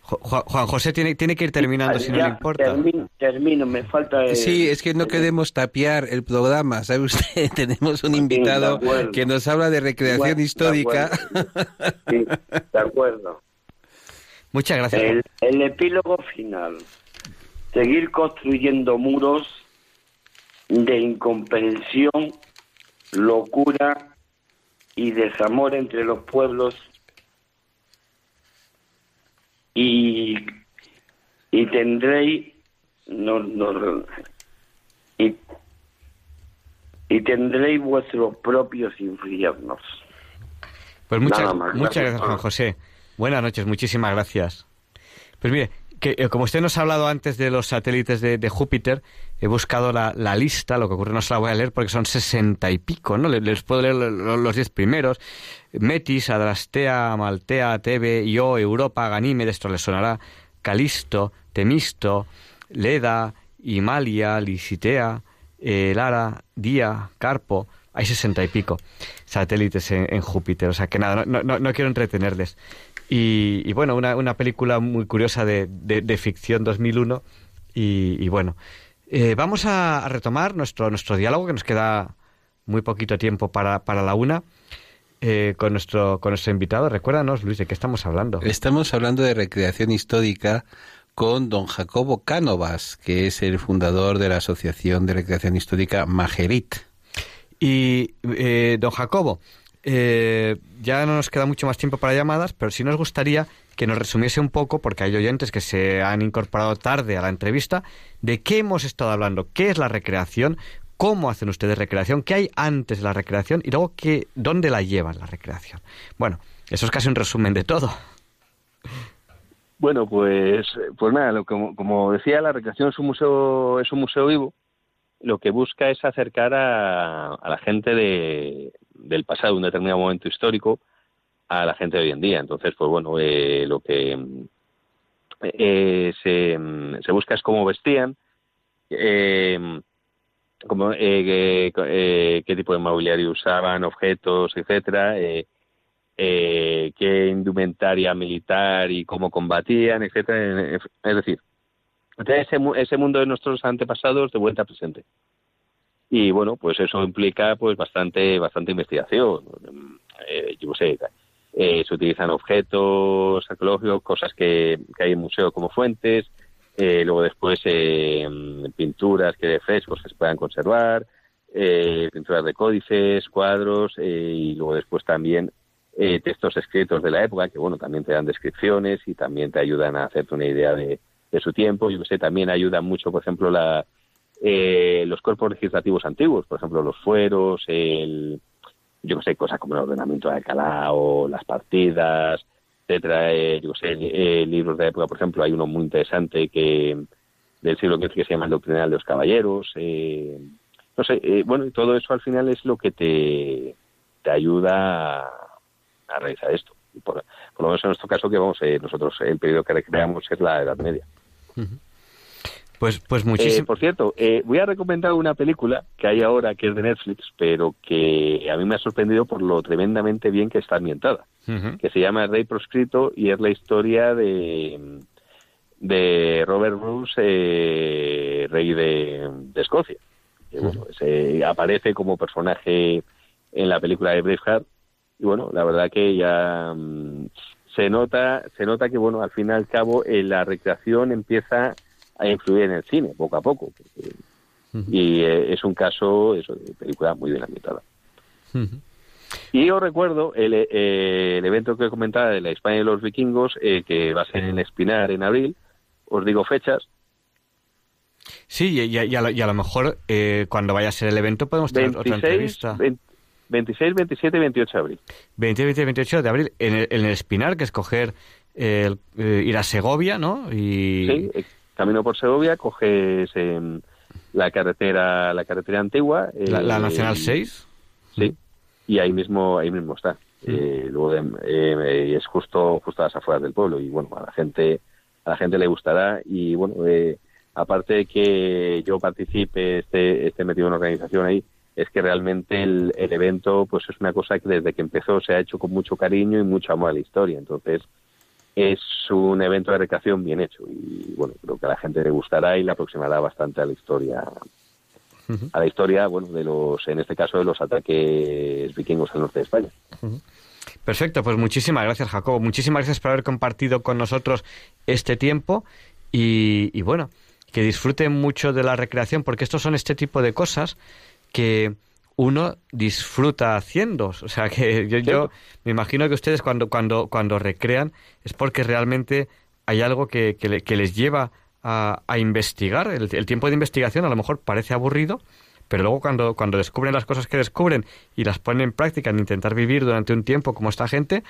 Juan José tiene, tiene que ir terminando, si no le importa. Termino, me falta... sí, es que no queremos tapiar el programa, ¿sabe usted? Tenemos un invitado que nos habla de recreación histórica. sí, de acuerdo. Muchas gracias. El, epílogo final. Seguir construyendo muros de incomprensión, locura y desamor entre los pueblos y, y tendréis no, no, y, y tendréis vuestros propios infiernos. Pues muchas, muchas gracias, Juan José. Buenas noches, muchísimas gracias. Pues mire, que, eh, como usted nos ha hablado antes de los satélites de, Júpiter, he buscado la, lista, lo que ocurre no se la voy a leer porque son sesenta y pico, ¿no? Les, puedo leer los, diez primeros. Metis, Adrastea, Maltea, Tebe, Io, Europa, Ganímedes, esto les sonará, Calisto, Temisto, Leda, Himalia, Lisitea, eh, Lara, Día, Carpo, hay sesenta y pico satélites en, Júpiter, o sea que nada, no, no, no quiero entretenerles. Y, bueno, una, una, película muy curiosa de, de, ficción 2001. Y, y bueno, eh, vamos a, retomar nuestro, nuestro diálogo, que nos queda muy poquito tiempo para, para la una. Eh, con nuestro con nuestro invitado. Recuérdanos, Luis, de qué estamos hablando. Estamos hablando de recreación histórica con don Jacobo Cánovas, que es el fundador de la Asociación de Recreación Histórica Majerit. Y eh, don Jacobo, eh, ya no nos queda mucho más tiempo para llamadas, pero sí nos gustaría que nos resumiese un poco, porque hay oyentes que se han incorporado tarde a la entrevista, de qué hemos estado hablando, qué es la recreación, cómo hacen ustedes recreación, qué hay antes de la recreación y luego qué, dónde la llevan la recreación. Bueno, eso es casi un resumen de todo. Bueno, pues, pues nada, como, como decía, la recreación es un museo, es un museo vivo lo que busca es acercar a, la gente de, del pasado, un determinado momento histórico, a la gente de hoy en día. Entonces, pues bueno, eh, lo que eh, se, busca es cómo vestían, eh, eh, eh, qué tipo de mobiliario usaban, objetos, etcétera, qué indumentaria militar y cómo combatían, etcétera. Es decir, ese, ese mundo de nuestros antepasados de vuelta presente. Y bueno, pues eso implica pues bastante bastante investigación. Eh, yo sé, eh, se utilizan objetos arqueológicos, cosas que, que hay en museo como fuentes, eh, luego después eh, pinturas que de frescos que se puedan conservar, eh, pinturas de códices, cuadros y luego después también textos escritos de la época que bueno también te dan descripciones y también te ayudan a hacerte una idea de, de su tiempo. Yo que sé, también ayudan mucho, por ejemplo, la, eh, los cuerpos legislativos antiguos, por ejemplo, los fueros, el, yo que sé, cosas como el ordenamiento de Alcalá o las partidas, etcétera. Eh, yo sé, eh, libros de época, por ejemplo, hay uno muy interesante que del siglo XV que se llama el Doctrinal de los Caballeros. Eh, no sé, eh, bueno, y todo eso al final es lo que te, te ayuda a, realizar esto. Por, lo menos en nuestro caso, que vamos, nosotros el periodo que recreamos es la Edad Media. Pues, pues Eh, muchísimo. por cierto, eh, voy a recomendar una película que hay ahora que es de Netflix, pero que a mí me ha sorprendido por lo tremendamente bien que está ambientada, Ujú. que se llama Rey Proscrito y es la historia de, de Robert Bruce, eh, rey de, de Escocia. Que, bueno, se aparece como personaje en la película de Braveheart y bueno, la verdad que ya mm, se nota se nota que bueno, al fin y al cabo eh, la recreación empieza a influir en el cine poco a poco. porque- Y eh, es un caso eso, de película muy bien ambientada. Y yo recuerdo el, eh, el evento que comentaba de la España de los vikingos, eh, que va a ser en Espinar en abril. Os digo fechas. Sí, y, y- y a, lo, y a lo mejor eh, cuando vaya a ser el evento podemos tener otra 26, entrevista. 20 26, 27 y 28 de abril. 20, 20, 28 de abril en el, en el Espinar, que es coger el, eh, ir a Segovia, ¿no? Y Sí, eh, camino por Segovia, coges em, la carretera la carretera antigua. la, la eh, Nacional y- 6. Sí, y ahí mismo ahí mismo está. Eh, luego de- eh, es justo justo a las afueras del pueblo y bueno a la gente a la gente le gustará y bueno eh, aparte de que yo participe esté esté metido en una organización ahí es que realmente el, el evento pues es una cosa que desde que empezó se ha hecho con mucho cariño y mucho amor a la historia entonces es un evento de recreación bien hecho. Y bueno creo que a la gente le gustará y le aproximará bastante a la historia. A la historia bueno de los en este caso de los ataques vikingos al norte de España. Perfecto, pues muchísimas gracias, Jacobo. Muchísimas gracias por haber compartido con nosotros este tiempo y, y bueno, que disfruten mucho de la recreación, porque estos son este tipo de cosas que uno disfruta haciendo. O sea, que yo, yo me imagino que ustedes cuando, cuando, cuando recrean es porque realmente hay algo que, que, le- que les lleva a, a investigar. El, el tiempo de investigación a lo mejor parece aburrido, pero luego cuando, cuando descubren las cosas que descubren y las ponen en práctica en intentar vivir durante un tiempo como esta gente,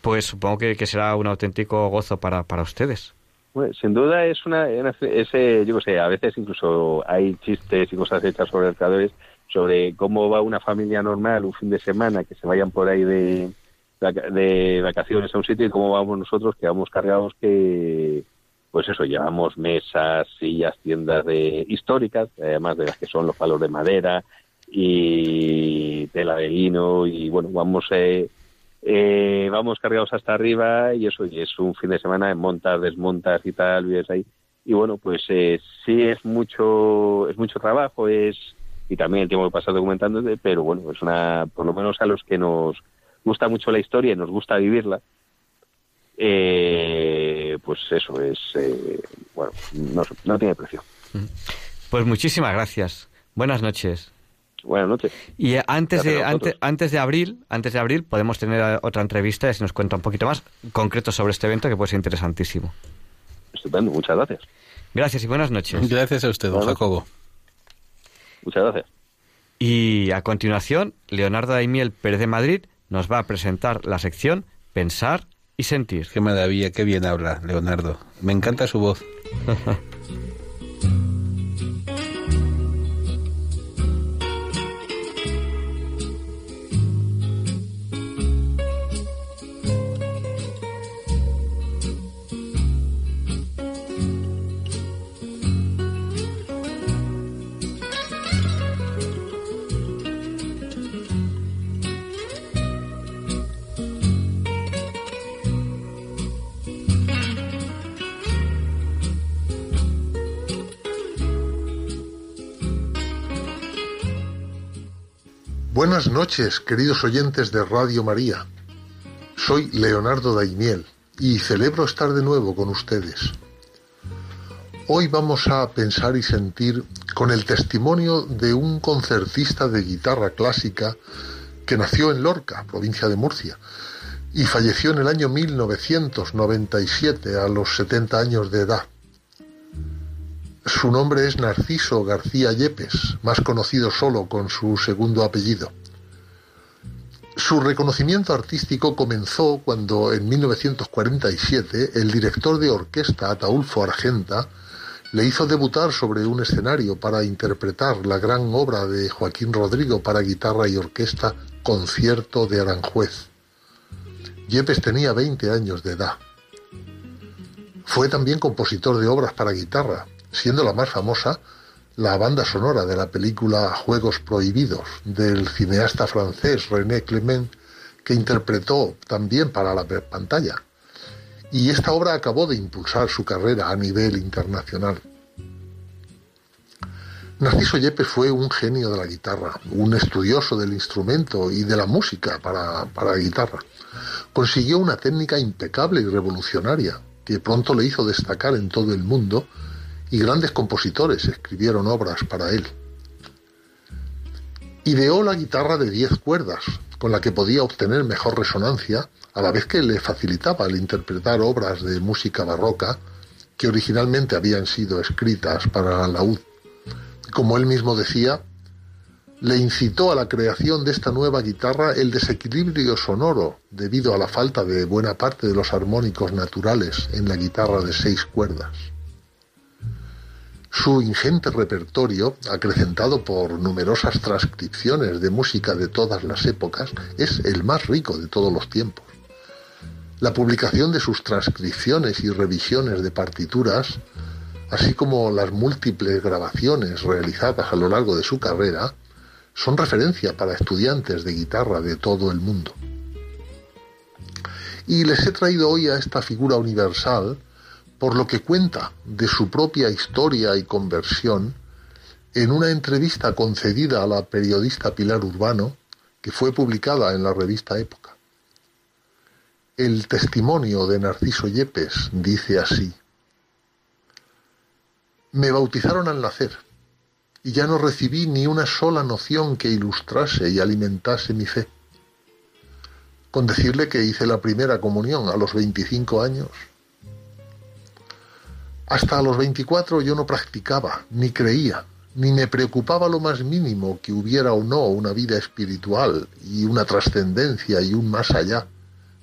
pues supongo que, que será un auténtico gozo para, para ustedes. Bueno, sin duda es una, ese yo qué sé a veces incluso hay chistes y cosas hechas sobre los creadores sobre cómo va una familia normal un fin de semana que se vayan por ahí de de vacaciones a un sitio y cómo vamos nosotros que vamos cargados que pues eso llevamos mesas sillas tiendas de históricas además de las que son los palos de madera y tela de y bueno vamos eh, eh, vamos cargados hasta arriba y eso y es un fin de semana en montas desmontas y tal ahí. Y bueno pues eh, sí es mucho es mucho trabajo es y también el tiempo que pasas documentándote pero bueno es una por lo menos a los que nos gusta mucho la historia y nos gusta vivirla eh, pues eso es eh, bueno no, no tiene precio Pues muchísimas gracias. Buenas noches. buenas noches Y antes Gracias de, antes, antes de abril, antes de abril podemos tener eh, otra entrevista y si nos cuenta un poquito más concreto sobre este evento que puede ser interesantísimo. estupendo muchas gracias Gracias y buenas noches. Gracias a usted, don. Jacobo. Muchas gracias Y a continuación, Leonardo Daimiel Pérez de Madrid nos va a presentar la sección Pensar y Sentir. Qué maravilla, qué bien habla, Leonardo. Me encanta su voz. Buenas noches, queridos oyentes de Radio María. Soy Leonardo Daimiel y celebro estar de nuevo con ustedes. Hoy vamos a pensar y sentir con el testimonio de un concertista de guitarra clásica que nació en Lorca, provincia de Murcia, y falleció en el año 1997 a los 70 años de edad. Su nombre es Narciso García Yepes, más conocido solo con su segundo apellido. Su reconocimiento artístico comenzó cuando en 1947 el director de orquesta Ataulfo Argenta le hizo debutar sobre un escenario para interpretar la gran obra de Joaquín Rodrigo para guitarra y orquesta Concierto de Aranjuez. Yepes tenía 20 años de edad. Fue también compositor de obras para guitarra, siendo la más famosa la banda sonora de la película Juegos Prohibidos del cineasta francés René Clement, que interpretó también para la pantalla. Y esta obra acabó de impulsar su carrera a nivel internacional. Narciso Yepes fue un genio de la guitarra, un estudioso del instrumento y de la música para, para guitarra. Consiguió una técnica impecable y revolucionaria que pronto le hizo destacar en todo el mundo y grandes compositores escribieron obras para él. Ideó la guitarra de 10 cuerdas, con la que podía obtener mejor resonancia, a la vez que le facilitaba el interpretar obras de música barroca que originalmente habían sido escritas para la laúd. Como él mismo decía, le incitó a la creación de esta nueva guitarra el desequilibrio sonoro debido a la falta de buena parte de los armónicos naturales en la guitarra de seis cuerdas. Su ingente repertorio, acrecentado por numerosas transcripciones de música de todas las épocas, es el más rico de todos los tiempos. La publicación de sus transcripciones y revisiones de partituras, así como las múltiples grabaciones realizadas a lo largo de su carrera, son referencia para estudiantes de guitarra de todo el mundo. Y les he traído hoy a esta figura universal, por lo que cuenta de su propia historia y conversión en una entrevista concedida a la periodista Pilar Urbano, que fue publicada en la revista Época. El testimonio de Narciso Yepes dice así, Me bautizaron al nacer y ya no recibí ni una sola noción que ilustrase y alimentase mi fe. Con decirle que hice la primera comunión a los 25 años hasta los 24 yo no practicaba, ni creía, ni me preocupaba lo más mínimo que hubiera o no una vida espiritual y una trascendencia y un más allá.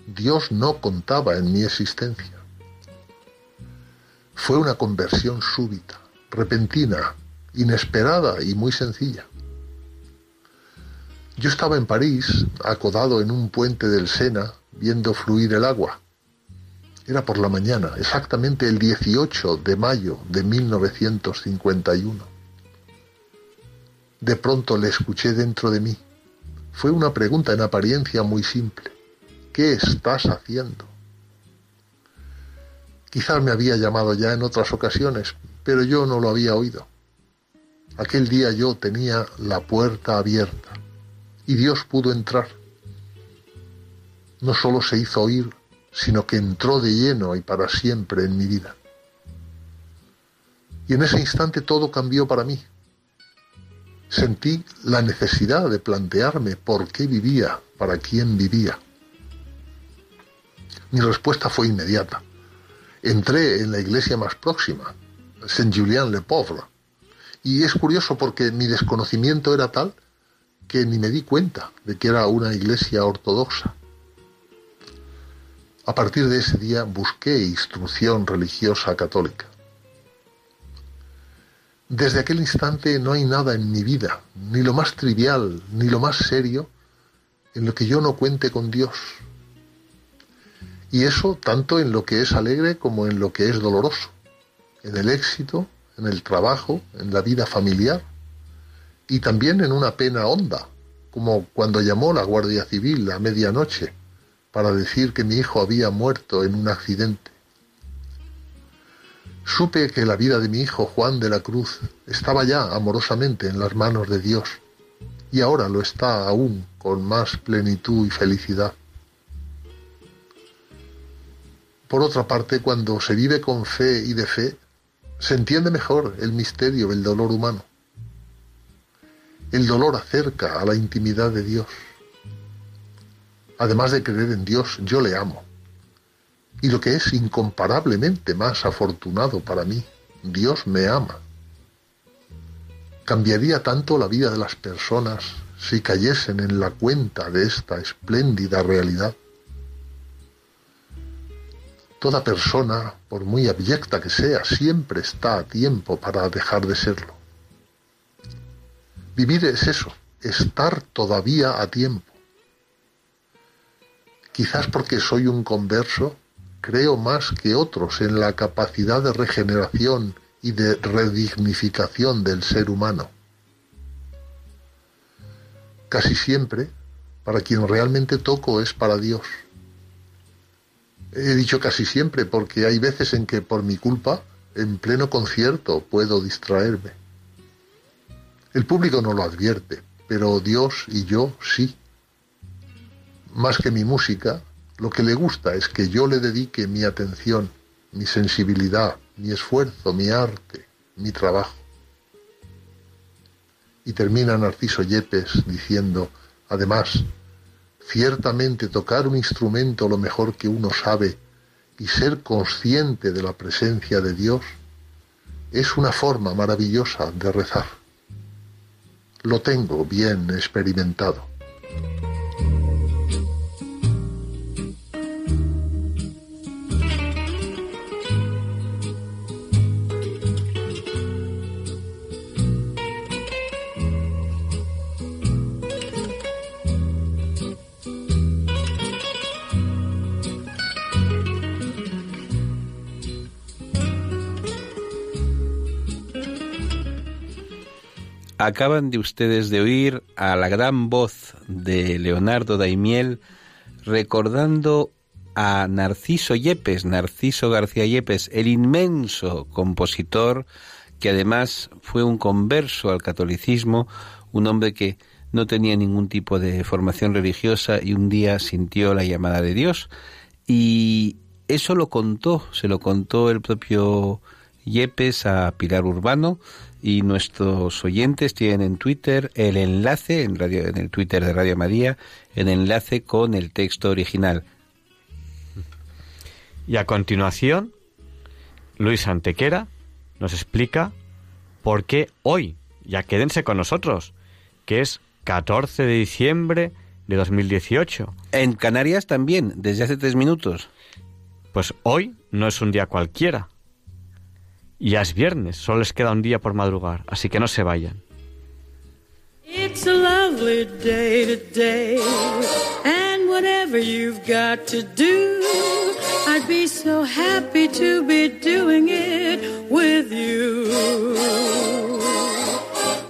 Dios no contaba en mi existencia. Fue una conversión súbita, repentina, inesperada y muy sencilla. Yo estaba en París, acodado en un puente del Sena, viendo fluir el agua. Era por la mañana, exactamente el 18 de mayo de 1951. De pronto le escuché dentro de mí. Fue una pregunta en apariencia muy simple. ¿Qué estás haciendo? Quizás me había llamado ya en otras ocasiones, pero yo no lo había oído. Aquel día yo tenía la puerta abierta y Dios pudo entrar. No solo se hizo oír, sino que entró de lleno y para siempre en mi vida. Y en ese instante todo cambió para mí. Sentí la necesidad de plantearme por qué vivía, para quién vivía. Mi respuesta fue inmediata. Entré en la iglesia más próxima, Saint-Julien-le-Pauvre, y es curioso porque mi desconocimiento era tal que ni me di cuenta de que era una iglesia ortodoxa. A partir de ese día busqué instrucción religiosa católica. Desde aquel instante no hay nada en mi vida, ni lo más trivial, ni lo más serio, en lo que yo no cuente con Dios. Y eso tanto en lo que es alegre como en lo que es doloroso, en el éxito, en el trabajo, en la vida familiar, y también en una pena honda, como cuando llamó la Guardia Civil a medianoche para decir que mi hijo había muerto en un accidente. Supe que la vida de mi hijo Juan de la Cruz estaba ya amorosamente en las manos de Dios y ahora lo está aún con más plenitud y felicidad. Por otra parte, cuando se vive con fe y de fe, se entiende mejor el misterio del dolor humano. El dolor acerca a la intimidad de Dios. Además de creer en Dios, yo le amo. Y lo que es incomparablemente más afortunado para mí, Dios me ama. ¿Cambiaría tanto la vida de las personas si cayesen en la cuenta de esta espléndida realidad? Toda persona, por muy abyecta que sea, siempre está a tiempo para dejar de serlo. Vivir es eso, estar todavía a tiempo. Quizás porque soy un converso, creo más que otros en la capacidad de regeneración y de redignificación del ser humano. Casi siempre, para quien realmente toco es para Dios. He dicho casi siempre porque hay veces en que por mi culpa, en pleno concierto, puedo distraerme. El público no lo advierte, pero Dios y yo sí. Más que mi música, lo que le gusta es que yo le dedique mi atención, mi sensibilidad, mi esfuerzo, mi arte, mi trabajo. Y termina Narciso Yepes diciendo, además, ciertamente tocar un instrumento lo mejor que uno sabe y ser consciente de la presencia de Dios es una forma maravillosa de rezar. Lo tengo bien experimentado. Acaban de ustedes de oír a la gran voz de Leonardo Daimiel recordando a Narciso Yepes, Narciso García Yepes, el inmenso compositor que además fue un converso al catolicismo, un hombre que no tenía ningún tipo de formación religiosa y un día sintió la llamada de Dios. Y eso lo contó, se lo contó el propio Yepes a Pilar Urbano, y nuestros oyentes tienen en Twitter el enlace, en, radio, en el Twitter de Radio María, el enlace con el texto original. Y a continuación, Luis Antequera nos explica por qué hoy, ya quédense con nosotros, que es 14 de diciembre de 2018. En Canarias también, desde hace tres minutos. Pues hoy no es un día cualquiera. Ya es viernes, solo les queda un día por madrugar, así que no se vayan. It's a lovely day today, and whatever you've got to do, I'd be so happy to be doing it with you.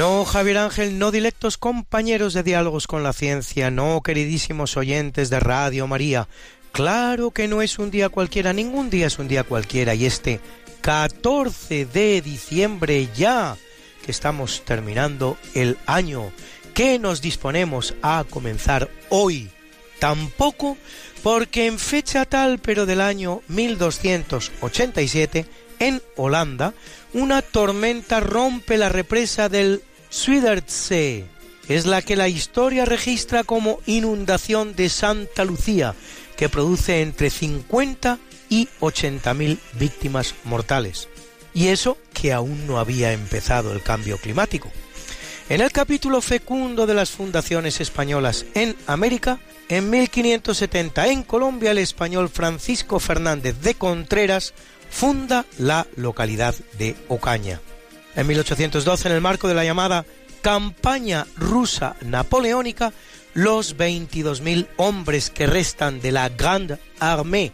No, Javier Ángel, no directos compañeros de diálogos con la ciencia, no, queridísimos oyentes de Radio María. Claro que no es un día cualquiera, ningún día es un día cualquiera, y este 14 de diciembre ya, que estamos terminando el año, que nos disponemos a comenzar hoy. Tampoco porque en fecha tal, pero del año 1287, en Holanda, una tormenta rompe la represa del Zuiderzee. Es la que la historia registra como inundación de Santa Lucía, que produce entre 50 y 80 mil víctimas mortales. Y eso que aún no había empezado el cambio climático. En el capítulo fecundo de las fundaciones españolas en América, en 1570 en Colombia el español Francisco Fernández de Contreras funda la localidad de Ocaña. En 1812, en el marco de la llamada campaña rusa napoleónica, los 22.000 hombres que restan de la Grande Armée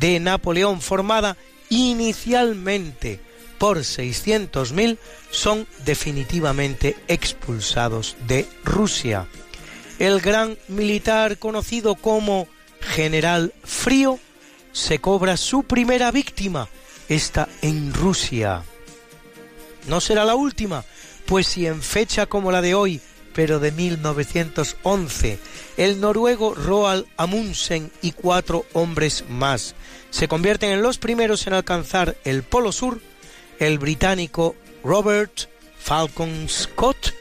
de Napoleón formada inicialmente por 600.000 son definitivamente expulsados de Rusia. El gran militar conocido como General Frío se cobra su primera víctima, esta en Rusia. No será la última, pues si en fecha como la de hoy, pero de 1911, el noruego Roald Amundsen y cuatro hombres más se convierten en los primeros en alcanzar el Polo Sur, el británico Robert Falcon Scott,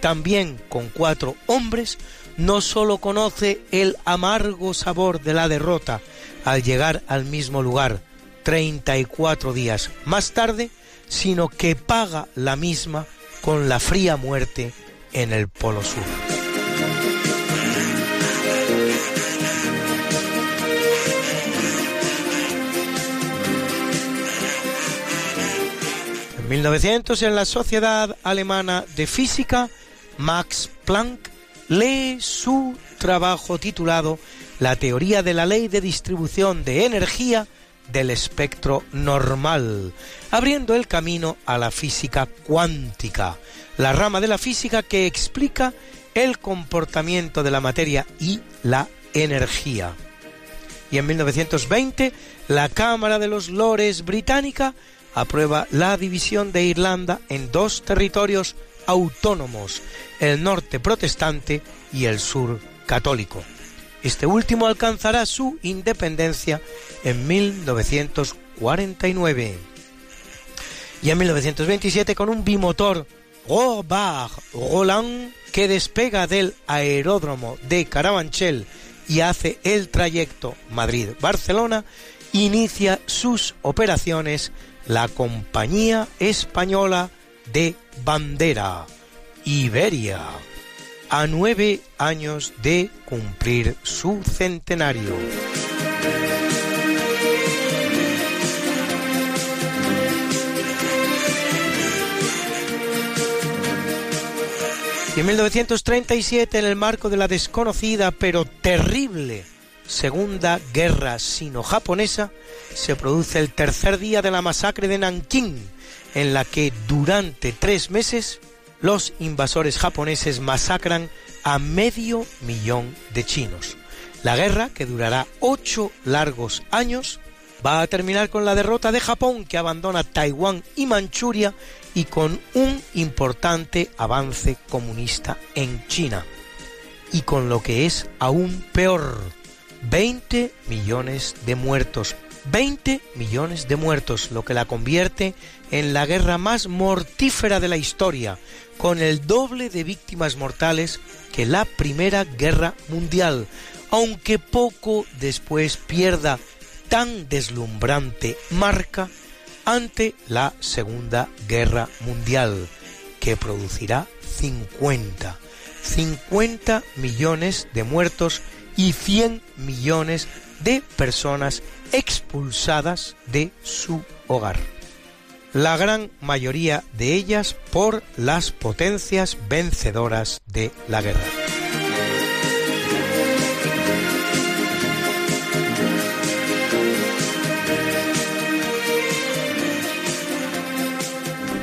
también con cuatro hombres, no sólo conoce el amargo sabor de la derrota al llegar al mismo lugar 34 días más tarde, sino que paga la misma con la fría muerte en el Polo Sur. En 1900, en la Sociedad Alemana de Física, Max Planck lee su trabajo titulado La teoría de la ley de distribución de energía del espectro normal, abriendo el camino a la física cuántica, la rama de la física que explica el comportamiento de la materia y la energía. Y en 1920, la Cámara de los Lores británica aprueba la división de Irlanda en dos territorios autónomos, el norte protestante y el sur católico. Este último alcanzará su independencia en 1949. Y en 1927 con un bimotor Robert Roland que despega del aeródromo de Carabanchel y hace el trayecto Madrid-Barcelona, inicia sus operaciones la Compañía Española de Bandera, Iberia, a nueve años de cumplir su centenario. Y en 1937, en el marco de la desconocida pero terrible Segunda Guerra Sino-Japonesa, se produce el tercer día de la masacre de Nankín, en la que durante tres meses los invasores japoneses masacran a medio millón de chinos. La guerra, que durará ocho largos años, va a terminar con la derrota de Japón, que abandona Taiwán y Manchuria, y con un importante avance comunista en China. Y con lo que es aún peor, 20 millones de muertos. 20 millones de muertos, lo que la convierte en la guerra más mortífera de la historia, con el doble de víctimas mortales que la Primera Guerra Mundial, aunque poco después pierda tan deslumbrante marca ante la Segunda Guerra Mundial, que producirá 50, 50 millones de muertos y 100 millones de personas expulsadas de su hogar. La gran mayoría de ellas por las potencias vencedoras de la guerra.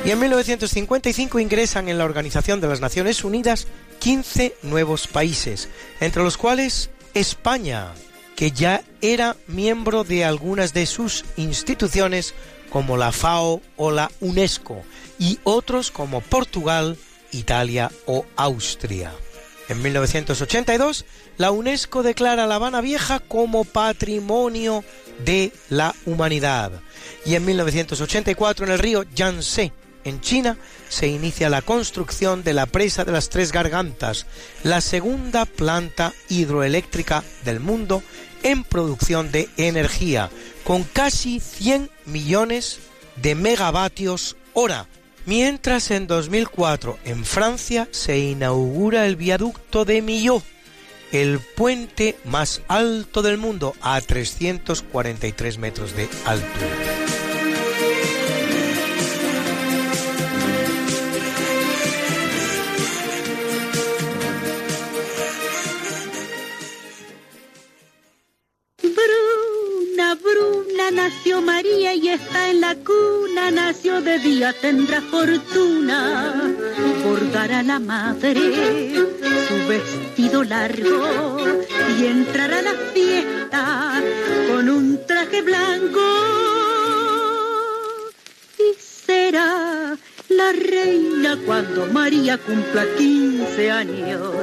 Y en 1955 ingresan en la Organización de las Naciones Unidas 15 nuevos países, entre los cuales España, que ya era miembro de algunas de sus instituciones como la FAO o la UNESCO, y otros como Portugal, Italia o Austria. En 1982, la UNESCO declara La Habana Vieja como Patrimonio de la Humanidad. Y en 1984, en el río Yangtze, en China, se inicia la construcción de la presa de las Tres Gargantas, la segunda planta hidroeléctrica del mundo en producción de energía, con casi 100 millones de megavatios hora, mientras en 2004 en Francia se inaugura el viaducto de Millau, el puente más alto del mundo a 343 metros de altura. De día tendrá fortuna, bordará la madre su vestido largo y entrará a la fiesta con un traje blanco. Y será la reina cuando María cumpla 15 años.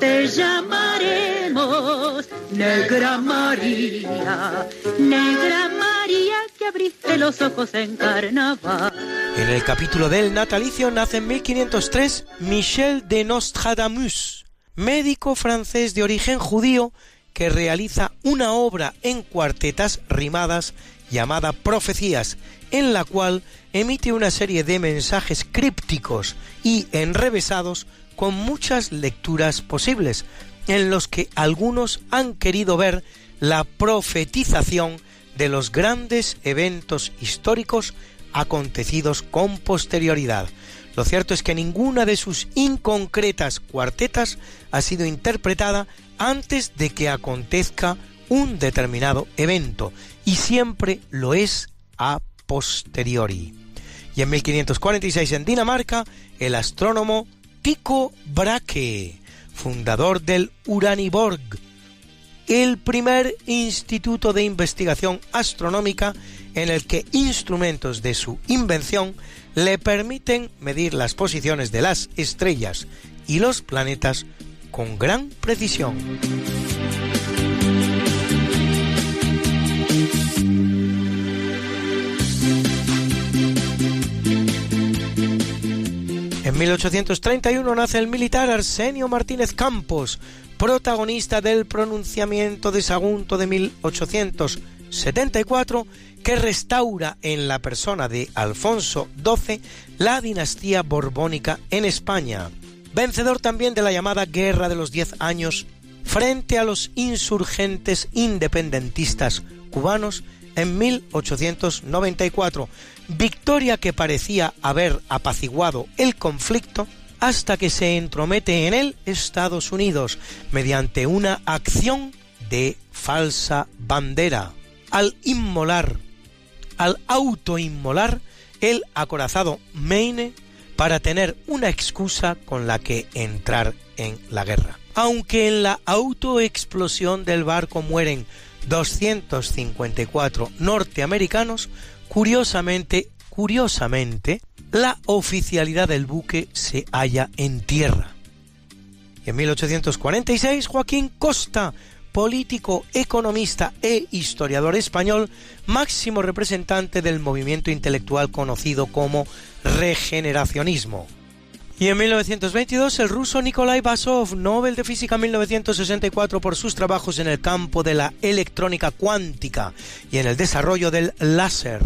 Te llamaremos Negra María, Negra María que abriste los ojos en carnaval. En el capítulo del natalicio nace en 1503 Michel de Nostradamus, médico francés de origen judío que realiza una obra en cuartetas rimadas llamada Profecías, en la cual emite una serie de mensajes crípticos y enrevesados con muchas lecturas posibles, en los que algunos han querido ver la profetización de los grandes eventos históricos acontecidos con posterioridad. Lo cierto es que ninguna de sus inconcretas cuartetas ha sido interpretada antes de que acontezca un determinado evento y siempre lo es a posteriori. Y en 1546 en Dinamarca, el astrónomo Tycho Brahe, fundador del Uraniborg, el primer instituto de investigación astronómica en el que instrumentos de su invención le permiten medir las posiciones de las estrellas y los planetas con gran precisión. En 1831 nace el militar Arsenio Martínez Campos, protagonista del pronunciamiento de Sagunto de 1874, que restaura en la persona de Alfonso XII la dinastía borbónica en España. Vencedor también de la llamada Guerra de los Diez Años frente a los insurgentes independentistas cubanos en 1894, victoria que parecía haber apaciguado el conflicto hasta que se entromete en él Estados Unidos mediante una acción de falsa bandera al inmolar, al autoinmolar el acorazado Maine para tener una excusa con la que entrar en la guerra. Aunque en la autoexplosión del barco mueren 254 norteamericanos, curiosamente, curiosamente, la oficialidad del buque se halla en tierra. En 1846, Joaquín Costa, político, economista e historiador español, máximo representante del movimiento intelectual conocido como regeneracionismo. Y en 1922 el ruso Nikolai Basov, Nobel de Física 1964 por sus trabajos en el campo de la electrónica cuántica y en el desarrollo del láser,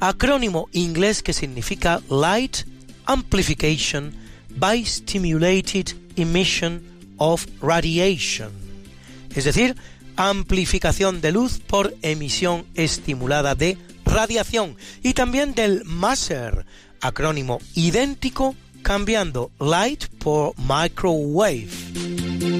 acrónimo inglés que significa Light Amplification by Stimulated Emission of Radiation, es decir, amplificación de luz por emisión estimulada de radiación, y también del MASER, acrónimo idéntico cambiando light por microwave.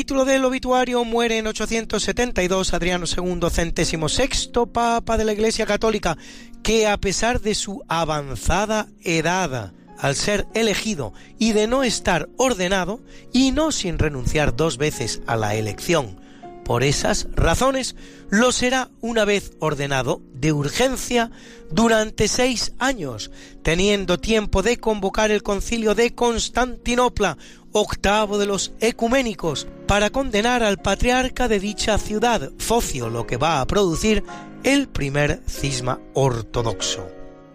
Capítulo del obituario muere en 872 Adriano II, centésimo sexto papa de la Iglesia Católica, que a pesar de su avanzada edad, al ser elegido y de no estar ordenado, y no sin renunciar dos veces a la elección, por esas razones, lo será una vez ordenado de urgencia durante seis años, teniendo tiempo de convocar el concilio de Constantinopla, octavo de los ecuménicos, para condenar al patriarca de dicha ciudad, Focio, lo que va a producir el primer cisma ortodoxo.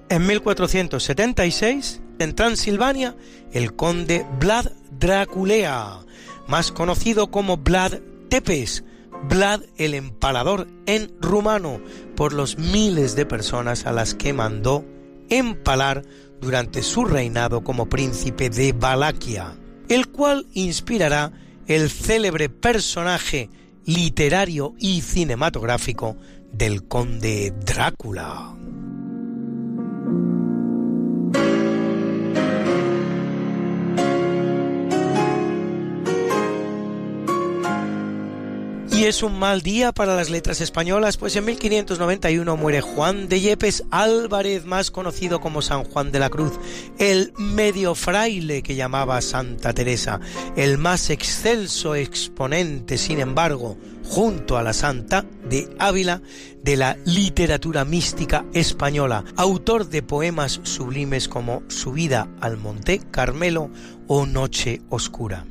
En 1476, en Transilvania, el conde Vlad Draculea, más conocido como Vlad Tepes, Vlad el empalador en rumano, por los miles de personas a las que mandó empalar durante su reinado como príncipe de Valaquia, el cual inspirará el célebre personaje literario y cinematográfico del conde Drácula. Y es un mal día para las letras españolas, pues en 1591 muere Juan de Yepes Álvarez, más conocido como San Juan de la Cruz, el medio fraile que llamaba Santa Teresa, el más excelso exponente, sin embargo, junto a la Santa de Ávila, de la literatura mística española, autor de poemas sublimes como Subida al Monte Carmelo o Noche Oscura.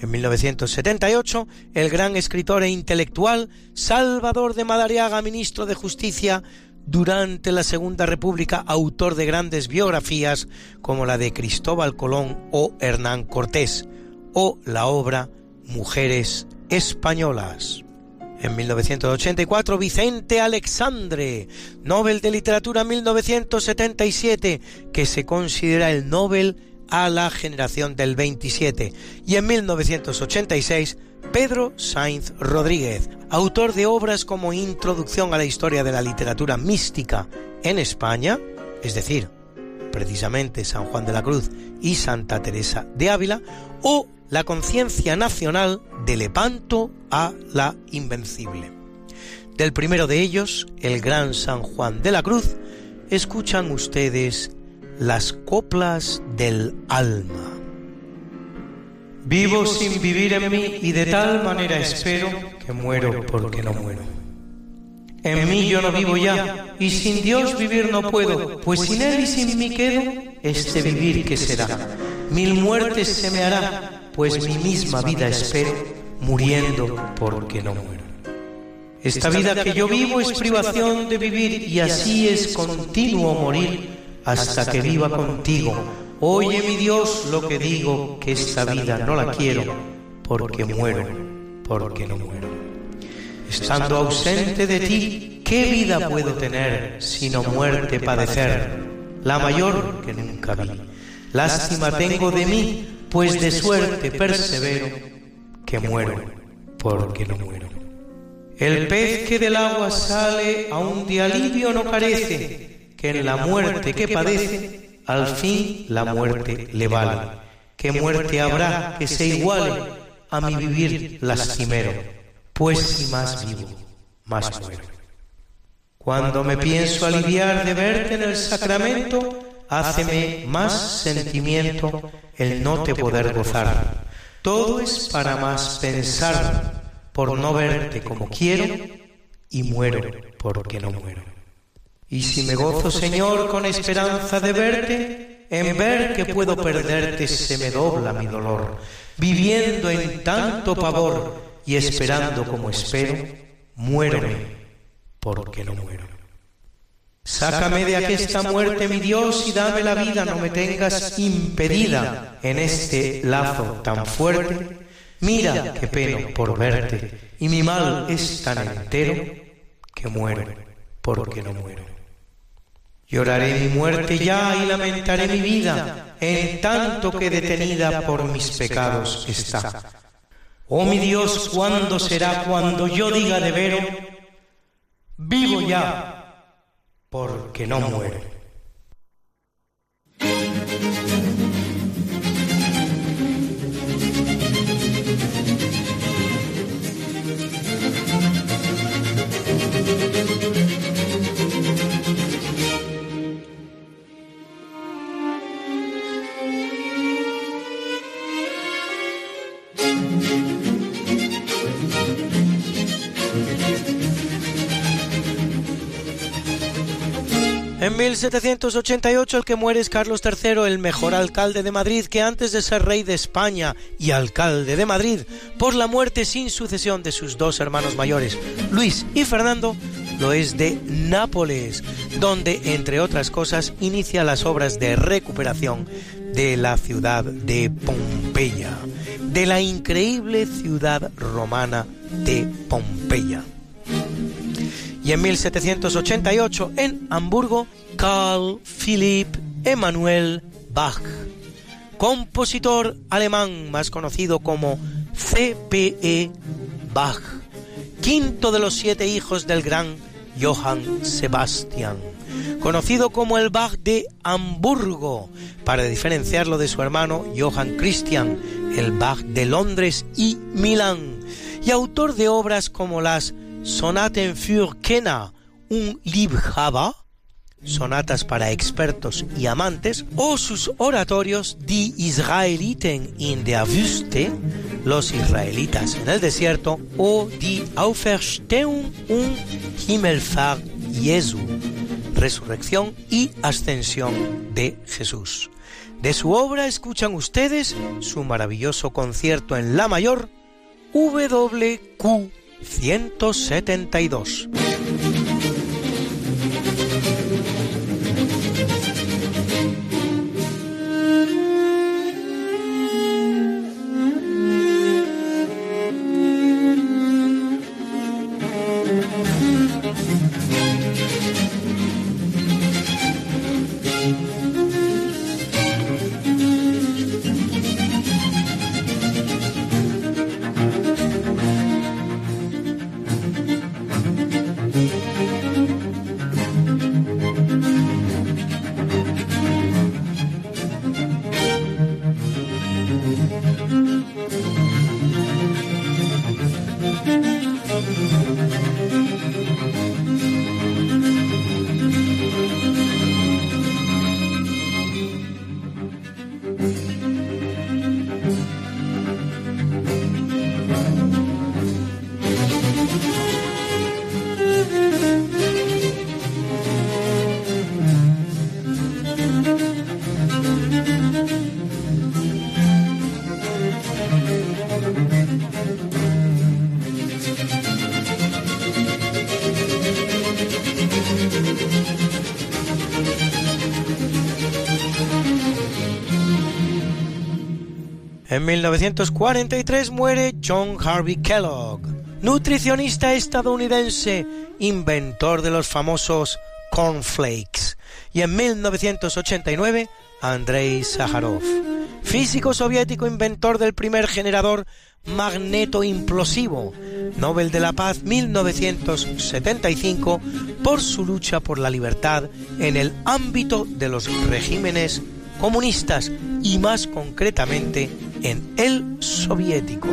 En 1978, el gran escritor e intelectual Salvador de Madariaga, ministro de Justicia durante la Segunda República, autor de grandes biografías como la de Cristóbal Colón o Hernán Cortés, o la obra Mujeres Españolas. En 1984, Vicente Alexandre, Nobel de Literatura 1977, que se considera el Nobel a la generación del 27 y en 1986 Pedro Sainz Rodríguez, autor de obras como Introducción a la historia de la literatura mística en España, es decir, precisamente San Juan de la Cruz y Santa Teresa de Ávila, o La conciencia nacional de Lepanto a la Invencible. Del primero de ellos, el gran San Juan de la Cruz, escuchan ustedes las coplas del alma. Vivo sin vivir en mí y de tal manera espero que muero porque no muero. En mí yo no vivo ya y sin Dios vivir no puedo, pues sin Él y sin mí quedo, este vivir que será. Mil muertes se me hará, pues mi misma vida espero, muriendo porque no muero. Esta vida que yo vivo es privación de vivir y así es continuo morir hasta que viva contigo. Oye mi Dios lo que digo, que esta vida no la quiero, porque muero, porque no muero. Estando ausente de ti, ¿qué vida puedo tener sino muerte padecer? La mayor que nunca vi. Lástima tengo de mí, pues de suerte persevero, que muero, porque no muero. El pez que del agua sale, aun de alivio no carece, que en la muerte que padece, al fin la muerte le vale. ¿Qué muerte habrá que se iguale a mi vivir lastimero? Pues si más vivo, más muero. Cuando me pienso aliviar de verte en el sacramento, háceme más sentimiento el no te poder gozar. Todo es para más pensar por no verte como quiero y muero porque no muero. Y si me gozo, Señor, con esperanza de verte, en ver que puedo perderte se me dobla mi dolor. Viviendo en tanto pavor y esperando como espero, muérome porque no muero. Sácame de aquesta muerte, mi Dios, y dame la vida, no me tengas impedida en este lazo tan fuerte. Mira que peno por verte, y mi mal es tan entero que muero porque no muero. Lloraré mi muerte ya y lamentaré mi vida, en tanto que detenida por mis pecados está. Oh mi Dios, ¿cuándo será cuando yo diga de vero, vivo ya, porque no muero? En 1788 el que muere es Carlos III, el mejor alcalde de Madrid que antes de ser rey de España y alcalde de Madrid, por la muerte sin sucesión de sus dos hermanos mayores, Luis y Fernando, lo es de Nápoles, donde, entre otras cosas, inicia las obras de recuperación de la ciudad de Pompeya. de la increíble ciudad romana de Pompeya. Y en 1788 en Hamburgo, Carl Philipp Emanuel Bach, compositor alemán más conocido como C.P.E. Bach, quinto de los siete hijos del gran Johann Sebastian, conocido como el Bach de Hamburgo, para diferenciarlo de su hermano Johann Christian, el Bach de Londres y Milán, y autor de obras como las Sonaten für Kenner, un Liebhaber, sonatas para expertos y amantes, o sus oratorios Die Israeliten in der Wüste, los israelitas en el desierto, o Die Auferstehung und Himmelfahrt Jesu, resurrección y ascensión de Jesús. De su obra escuchan ustedes su maravilloso concierto en La Mayor, WQ 172. 1943 muere John Harvey Kellogg, nutricionista estadounidense, inventor de los famosos cornflakes. Y en 1989, Andrei Sájarov, físico soviético inventor del primer generador magneto implosivo, Nobel de la Paz 1975 por su lucha por la libertad en el ámbito de los regímenes comunistas y más concretamente en el soviético.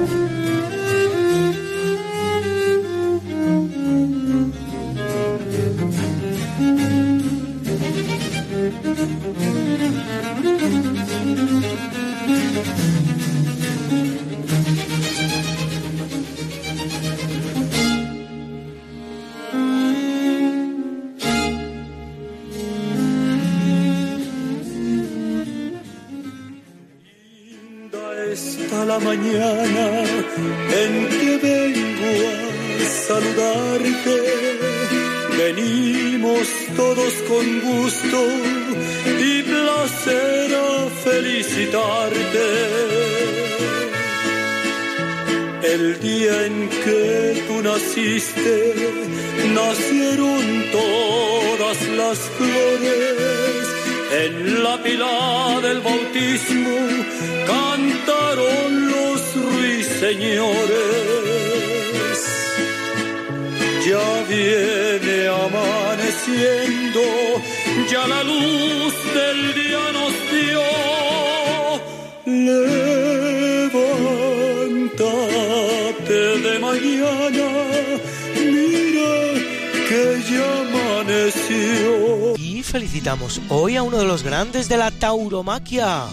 La tauromaquia,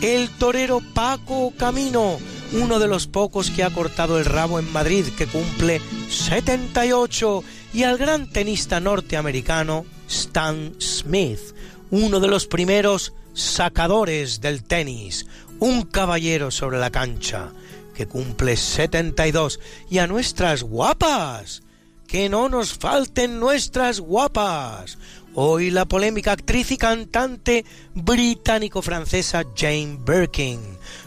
el torero Paco Camino, uno de los pocos que ha cortado el rabo en Madrid, que cumple 78, y al gran tenista norteamericano Stan Smith, uno de los primeros sacadores del tenis, un caballero sobre la cancha, que cumple 72, y a nuestras guapas, que no nos falten nuestras guapas. Hoy la polémica actriz y cantante británico-francesa Jane Birkin,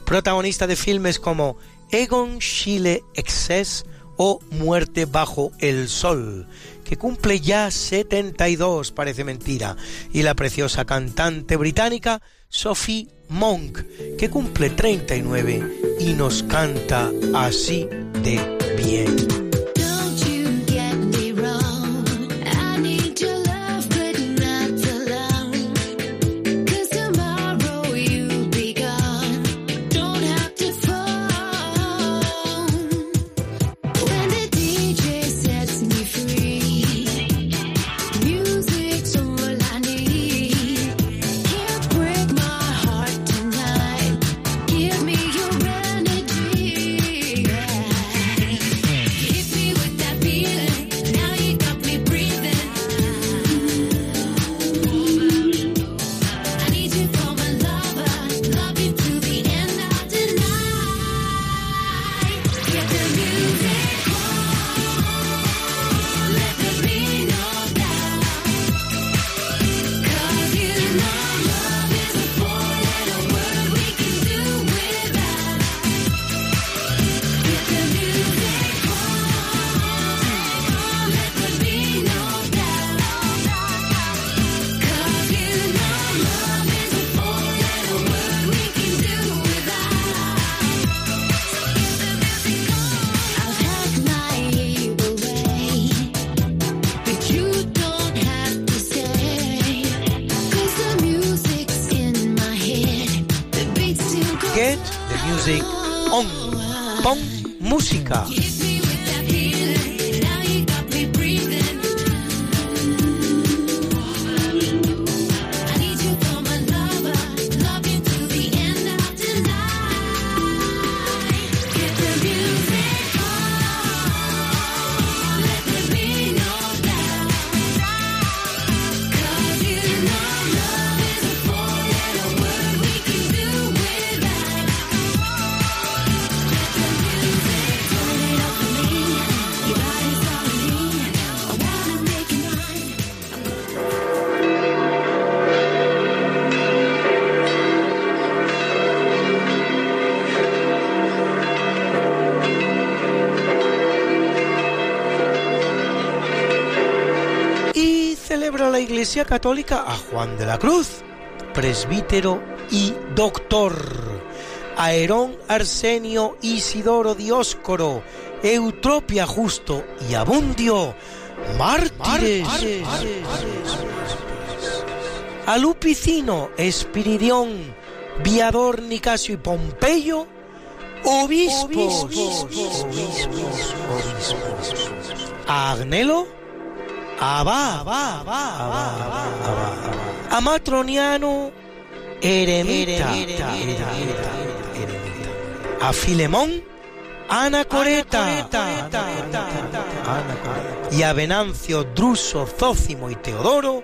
protagonista de filmes como Egon Schiele Excess o Muerte bajo el sol, que cumple ya 72, parece mentira, y la preciosa cantante británica Sophie Monk, que cumple 39 y nos canta así de bien. Iglesia Católica a Juan de la Cruz, presbítero y doctor. A Herón Arsenio Isidoro Dioscoro, Eutropia Justo y Abundio, mártires. A Lupicino, Espiridión, Viador Nicasio y Pompeyo, obispos. A Agnelo, Abba, a Matroniano, eremita, a Filemón, Anacoreta, y a Venancio, Druso, Zócimo y Teodoro,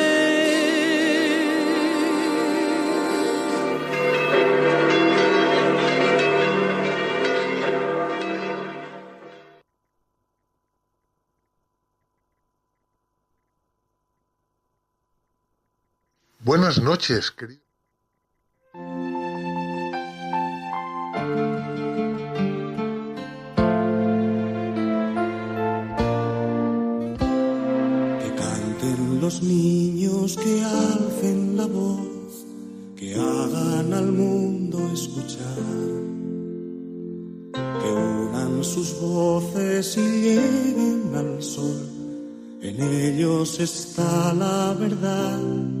Buenas noches, querido. Que canten los niños, que alcen la voz, que hagan al mundo escuchar, que unan sus voces y lleguen al sol. En ellos está la verdad.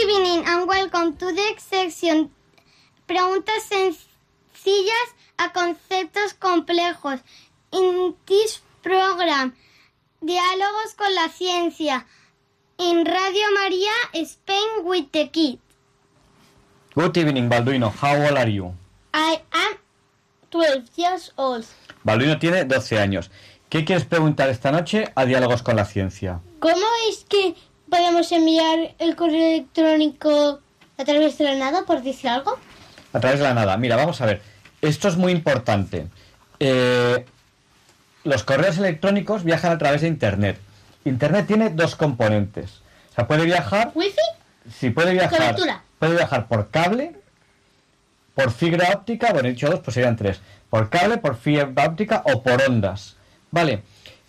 evening and welcome to the section. Preguntas sencillas a conceptos complejos. In this program, diálogos con la ciencia. In Radio María, Spain with the Kid. Good evening, Balduino. How old are you? I am 12 years old. Balduino tiene 12 años. ¿Qué quieres preguntar esta noche a Diálogos con la Ciencia? ¿Cómo es que podemos enviar el correo electrónico a través de la nada, por decir algo? A través de la nada. Mira, vamos a ver. Esto es muy importante. Eh, los correos electrónicos viajan a través de Internet. Internet tiene dos componentes. O sea, puede viajar... ¿Wifi? Sí, puede viajar... Cobertura. Puede viajar por cable, por fibra óptica, bueno, he dicho dos, pues serían tres. Por cable, por fibra óptica o por ondas. Vale.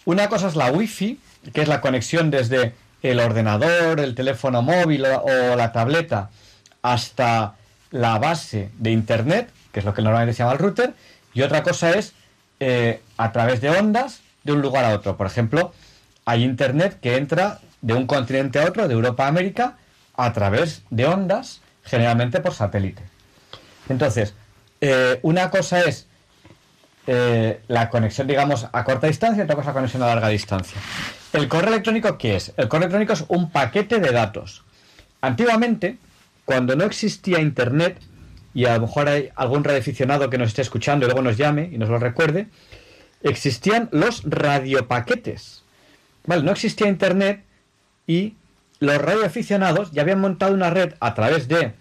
Una cosa es la Wi-Fi, que es la conexión desde el ordenador, el teléfono móvil o, la tableta hasta la base de Internet, que es lo que normalmente se llama el router, y otra cosa es eh, a través de ondas de un lugar a otro. Por ejemplo, hay Internet que entra de un continente a otro, de Europa a América, a través de ondas, generalmente por satélite. Entonces, eh, una cosa es eh, la conexión, digamos, a corta distancia y otra cosa conexión a larga distancia. ¿El correo electrónico qué es? El correo electrónico es un paquete de datos. Antiguamente, cuando no existía Internet, y a lo mejor hay algún radioaficionado que nos esté escuchando y luego nos llame y nos lo recuerde, existían los radiopaquetes. Vale, no existía Internet y los radioaficionados ya habían montado una red a través de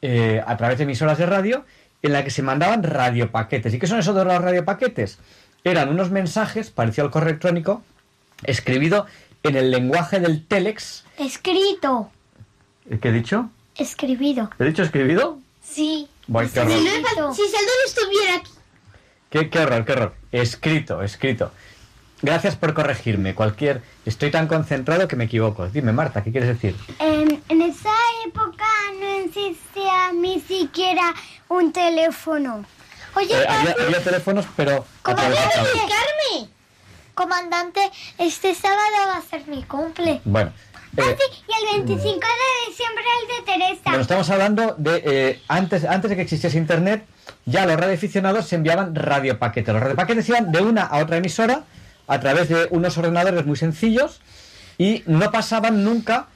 eh, a través de emisoras de radio en la que se mandaban radiopaquetes. ¿Y qué son esos de los radiopaquetes? Eran unos mensajes, parecido al correo electrónico, escribido en el lenguaje del telex. Escrito. ¿Qué he dicho? Escribido. ¿He dicho escribido? Sí. Voy, qué horror. Si Sheldon estuviera aquí. Qué, qué horror, qué horror. Escrito, escrito. Gracias por corregirme. Cualquier. Estoy tan concentrado que me equivoco. Dime, Marta, ¿qué quieres decir? En, en esa época no existía ni siquiera un teléfono. Oye, Eh, había, había teléfonos, pero. a través de ¿puedo cable. explicarme? Comandante, este sábado va a ser mi cumple. Bueno. eh, Papi, y el 25 de diciembre el de Teresa. Bueno, estamos hablando de eh, antes, antes de que existiese internet, ya los radioaficionados se enviaban radiopaquetes. Los radiopaquetes iban de una a otra emisora a través de unos ordenadores muy sencillos y no pasaban nunca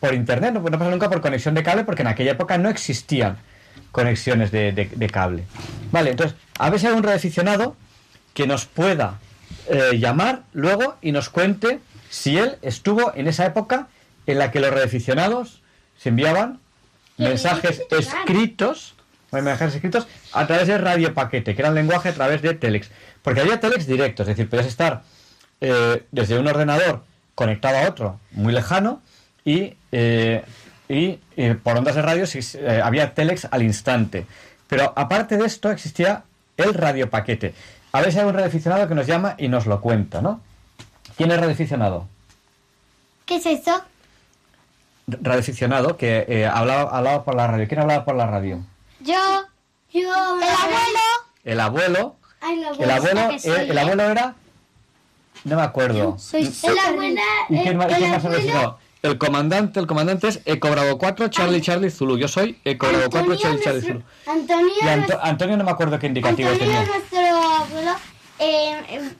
por internet, no, no pasaban nunca por conexión de cable porque en aquella época no existían conexiones de, de- de cable. Vale, entonces, a ver si hay un radioaficionado que nos pueda eh, llamar luego y nos cuente si él estuvo en esa época en la que los radioaficionados se enviaban mensajes escritos, mensajes escritos a través de radio paquete, que era el lenguaje a través de telex. Porque había telex directo, es decir, podías estar eh, desde un ordenador conectado a otro muy lejano y, eh, y eh, por ondas de radio eh, había telex al instante. Pero aparte de esto existía el radiopaquete. A ver si hay un radioaficionado que nos llama y nos lo cuenta, ¿no? ¿Quién es radioaficionado? ¿Qué es eso? Radioaficionado que hablaba, hablaba por la radio. ¿Quién hablaba por la radio? Yo. Yo. El abuelo. El abuelo. Ay, El abuelo, soy, eh, el ¿eh? abuelo era. No me acuerdo. Soy la abuela. ¿Y quién, más- el quién más abuelo-? El comandante, el comandante es Eco Bravo 4, Charlie Charlie Zulu. Yo soy Eco Bravo 4, Charlie Charlie Zulu. Antonio, Y Anto- nuestro- Antonio no me acuerdo qué indicativo Antonio, tenía. nuestro abuelo, eh, eh, eh,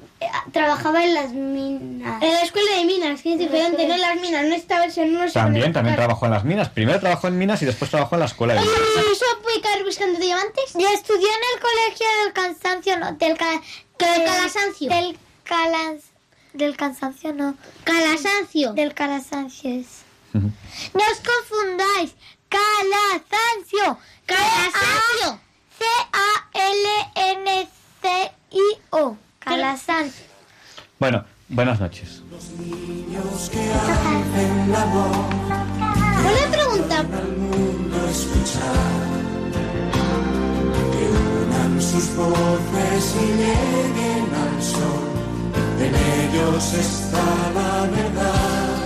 trabajaba en las minas. En la escuela de minas, que es diferente, no en las minas, no esta versión, no También, también trabajó en las minas. Primero trabajó en minas y después trabajó en la escuela de minas. ¿Eso puede caer buscando diamantes? Yo estudié en el colegio del cansancio, no, del, ca- Del del- calasancio. Del calas, del cansancio, no. Calasancio. Del calasancio es. No os confundáis. Calasancio. Calasancio. C-A-L-N-C-I-O. Calasancio. Bueno, buenas noches. Una pregunta. que unan sus voces y lleguen al sol. En ellos está la verdad.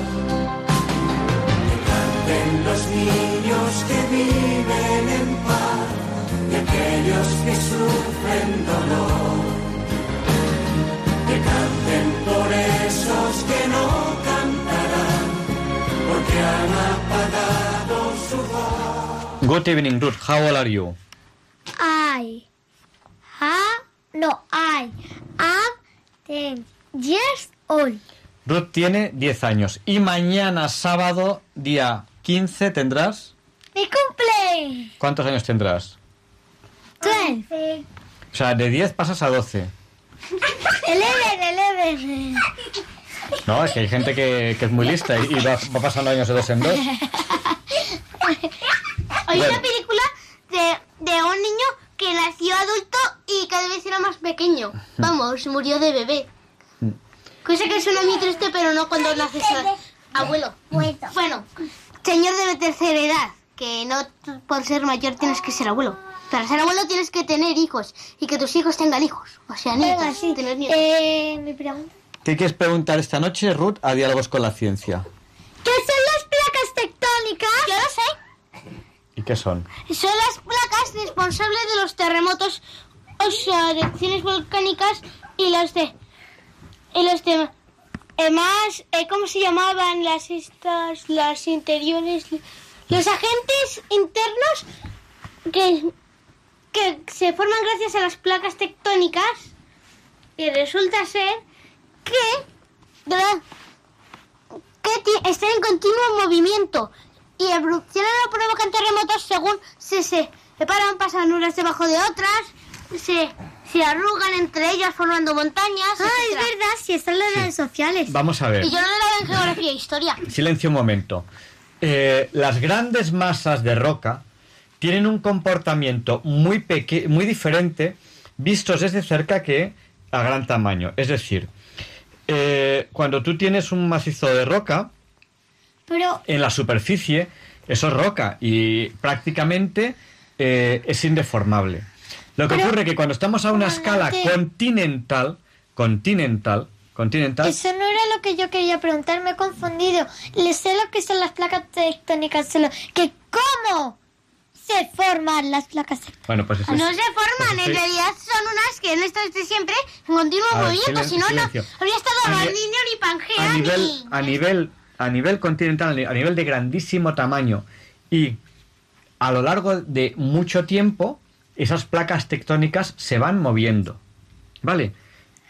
Que canten los niños que viven en paz y aquellos que sufren dolor. Good evening, Ruth. How old are you? I. Ha. No, I. Am ten years old. Ruth tiene 10 años y mañana sábado, día 15, tendrás... Mi cumple. ¿Cuántos años tendrás? Twelve. O sea, de 10 pasas a 12. Eleven, eleven. No, es que hay gente que, que es muy lista y, y va, va pasando años de dos en dos. Hay Bueno. una película de, de un niño que nació adulto y cada vez era más pequeño. Vamos, murió de bebé. Cosa que suena muy triste, pero no cuando naces a- abuelo. Bueno, señor de tercera edad, que no por ser mayor tienes que ser abuelo. Para ser abuelo tienes que tener hijos y que tus hijos tengan hijos. O sea, nietos. Venga, sí. tener nietos. Eh, mi pregunta. ¿Qué quieres preguntar esta noche, Ruth, a Diálogos con la Ciencia? ¿Qué son las placas tectónicas? Yo lo sé. ¿Y qué son? Son las placas responsables de los terremotos, o sea, de erupciones volcánicas y las de... Y los de... más, eh, ¿cómo se llamaban las estas, las interiores? Los agentes internos que, que se forman gracias a las placas tectónicas y resulta ser que, que están en continuo movimiento y evolucionan o provocan terremotos según se se separan, pasan unas debajo de otras, se, se arrugan entre ellas formando montañas. Ah, es verdad, sí, están las redes sociales. Vamos a ver. Y yo no lo en geografía e historia. Silencio un momento. Eh, las grandes masas de roca tienen un comportamiento muy, peque muy diferente vistos desde cerca que a gran tamaño. Es decir, eh, cuando tú tienes un macizo de roca, Pero en la superficie, eso es roca y prácticamente eh, es indeformable. Lo que Pero- ocurre es que cuando estamos a una escala continental, continental, continental, eso no era lo que yo quería preguntar, me he confundido. Le sé lo que son las placas tectónicas, solo que cómo se forman las placas tectónicas. bueno, pues eso No es- se forman, pues en estoy- realidad son unas que han estado desde siempre en continuo ver, movimiento, si no, no habría estado A ni ni- niño ni Pangea a nivel, ni... a nivel, a nivel continental, a nivel de grandísimo tamaño y a lo largo de mucho tiempo, esas placas tectónicas se van moviendo, ¿vale?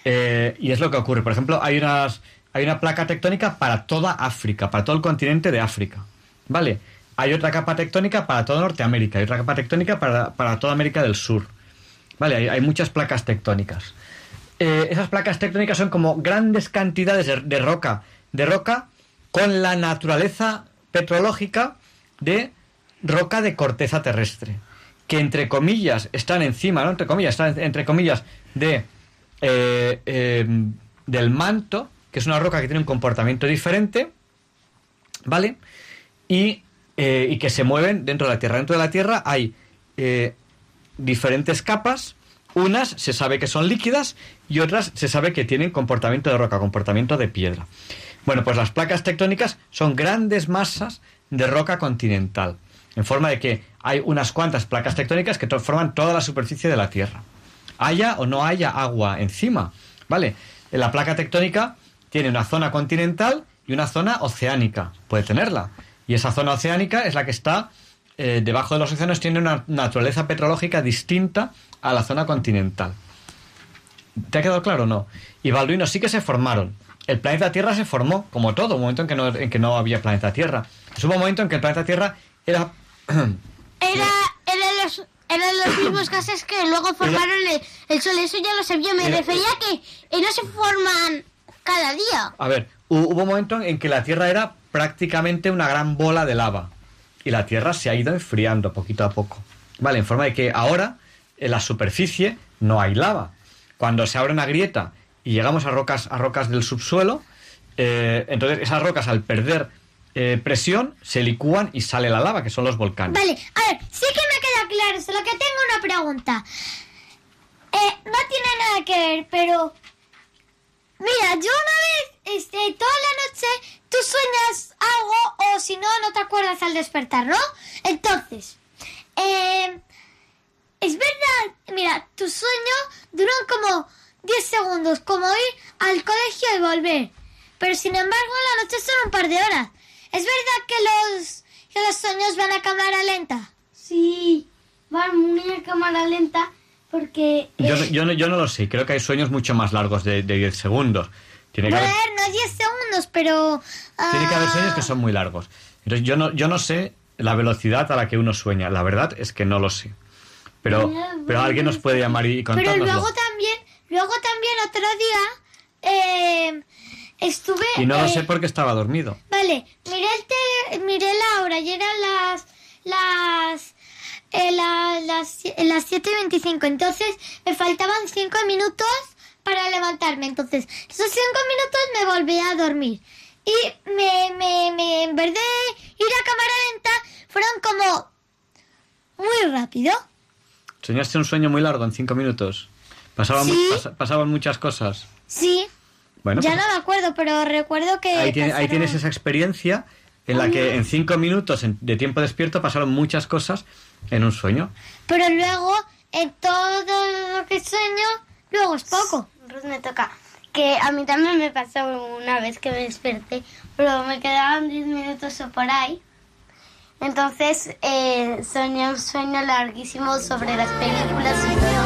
Eh, y es lo que ocurre. Por ejemplo, hay unas, hay una placa tectónica para toda África, para todo el continente de África, ¿vale? Hay otra capa tectónica para toda Norteamérica, hay otra capa tectónica para, para toda América del Sur, ¿vale? Hay, muchas placas tectónicas. Eh, esas placas tectónicas son como grandes cantidades de, de roca, de roca con la naturaleza petrológica de roca de corteza terrestre, que entre comillas están encima, no entre comillas, están entre comillas de eh, eh, del manto, que es una roca que tiene un comportamiento diferente, ¿vale? Y, eh, y que se mueven dentro de la Tierra. Dentro de la Tierra hay diferentes capas, unas se sabe que son líquidas y otras se sabe que tienen comportamiento de roca, comportamiento de piedra. Bueno, pues las placas tectónicas son grandes masas de roca continental, en forma de que hay unas cuantas placas tectónicas que forman toda la superficie de la Tierra. Haya o no haya agua encima, ¿vale? La placa tectónica tiene una zona continental y una zona oceánica, puede tenerla. Y esa zona oceánica es la que está eh, debajo de los océanos, tiene una naturaleza petrológica distinta a la zona continental. ¿Te ha quedado claro o no? Y Balduino sí que se formaron. El planeta Tierra se formó, como todo, un momento en que no, en que no había planeta Tierra. Es un momento en que el planeta Tierra era... Era, eran, los, eran los mismos gases que luego formaron el, el Sol, eso ya lo sabía. Me Era- refería a que no se forman ca- cada día. A ver, hu- hubo un momento en que la Tierra era prácticamente una gran bola de lava y la Tierra se ha ido enfriando poquito a poco. Vale, en forma de que ahora en la superficie no hay lava. Cuando se abre una grieta y llegamos a rocas, a rocas del subsuelo, eh, entonces esas rocas al perder eh, presión se licúan y sale la lava, que son los volcanes. Vale, a ver, sí que me queda claro, solo que tengo una pregunta. Eh, no tiene nada que ver, pero... Mira, yo una vez, este, toda la noche, tú sueñas algo o si no, no te acuerdas al despertar, ¿no? Entonces, es verdad, mira, tu sueño duran como 10 segundos, como ir al colegio y volver. Pero sin embargo, en la noche son un par de horas. ¿Es verdad que los, que los sueños van a cámara lenta? Sí, van muy a cámara lenta porque... Yo, no- yo, no, yo no lo sé, creo que hay sueños mucho más largos de, de 10 segundos. Tiene que, haber, no 10 segundos, pero... tiene que haber ah, sueños que son muy largos. Entonces yo no, yo no sé la velocidad a la que uno sueña. La verdad es que no lo sé. Pero, pero alguien nos puede llamar y Pero contárnoslo. luego también, luego también otro día eh, estuve... Y no lo eh, sé porque estaba dormido. Vale, miré, el tele- miré la hora y eran las... las eh, la- las, las 7.25, entonces me faltaban 5 minutos para levantarme, entonces esos 5 minutos me volví a dormir y me, me, me, en vez de ir a cámara lenta, fueron como muy rápido. Soñaste un sueño muy largo en cinco minutos. Pasaban, mu- Sí. pas- pasaban muchas cosas. Sí, Bueno, ya pues no me acuerdo, pero recuerdo que... ahí, tiene- ahí pasaron- tienes esa experiencia en la que en cinco minutos de tiempo despierto pasaron muchas cosas en un sueño. Pero luego, en todo lo que sueño, luego es poco. Ruth me toca. Que a mí también me pasó una vez que me desperté, pero me quedaban 10 minutos o por ahí. Entonces eh, soñé un sueño larguísimo sobre las películas y todo.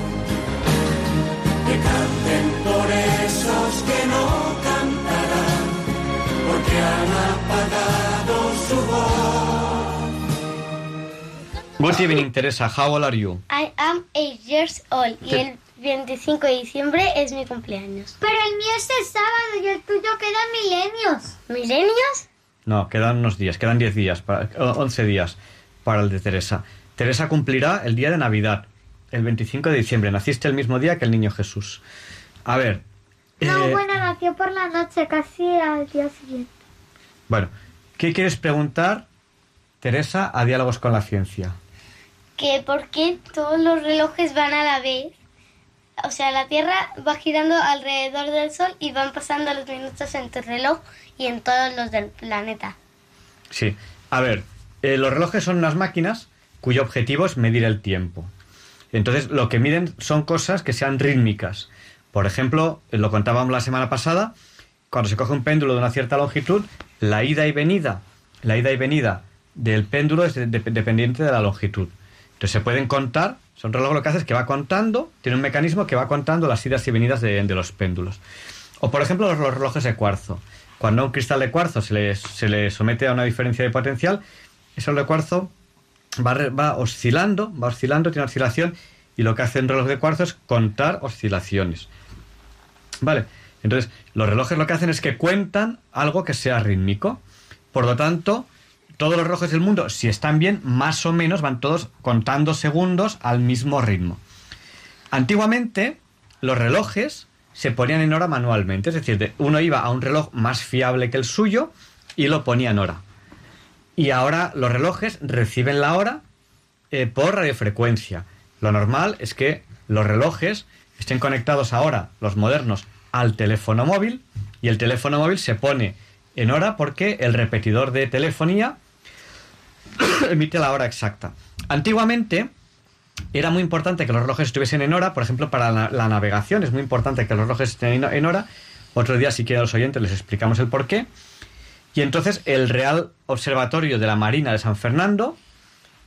Que canten por esos que no cantarán, porque han apagado su voz. Good evening, Teresa. How old are you? I am 8 years old y el 25 de diciembre es mi cumpleaños. Pero el mío es el sábado y el tuyo quedan milenios. ¿Milenios? No, quedan unos días, quedan 10 días, para, o- 11 días para el de Teresa. Teresa cumplirá el día de Navidad, el 25 de diciembre. Naciste el mismo día que el niño Jesús. A ver. No, eh, bueno, nació por la noche, casi al día siguiente. bueno, ¿qué quieres preguntar, Teresa, a Diálogos con la Ciencia? Que por qué todos los relojes van a la vez. O sea, la Tierra va girando alrededor del Sol y van pasando los minutos en tu reloj y en todos los del planeta. Sí. A ver, eh, los relojes son unas máquinas cuyo objetivo es medir el tiempo. Entonces, lo que miden son cosas que sean rítmicas. Por ejemplo, lo contábamos la semana pasada, cuando se coge un péndulo de una cierta longitud, la ida y venida, la ida y venida del péndulo es de- de- dependiente de la longitud. Entonces se pueden contar, son reloj lo que hace es que va contando, tiene un mecanismo que va contando las idas y venidas de, los péndulos. O por ejemplo los, relojes de cuarzo. Cuando a un cristal de cuarzo se le, se le somete a una diferencia de potencial, ese reloj de cuarzo va, va oscilando, va oscilando, tiene oscilación, y lo que hace un reloj de cuarzo es contar oscilaciones. Vale, entonces los relojes lo que hacen es que cuentan algo que sea rítmico. Por lo tanto, todos los relojes del mundo, si están bien, más o menos van todos contando segundos al mismo ritmo. Antiguamente, los relojes se ponían en hora manualmente, es decir, de- uno iba a un reloj más fiable que el suyo y lo ponía en hora. Y ahora los relojes reciben la hora eh, por radiofrecuencia. Lo normal es que los relojes estén conectados ahora, los modernos, al teléfono móvil y el teléfono móvil se pone en hora porque el repetidor de telefonía emite la hora exacta. Antiguamente era muy importante que los relojes estuviesen en hora, por ejemplo, para la, la navegación es muy importante que los relojes estén en- hora Otro día, si quieren los oyentes, les explicamos el por qué. Y entonces el Real Observatorio de la Marina de San Fernando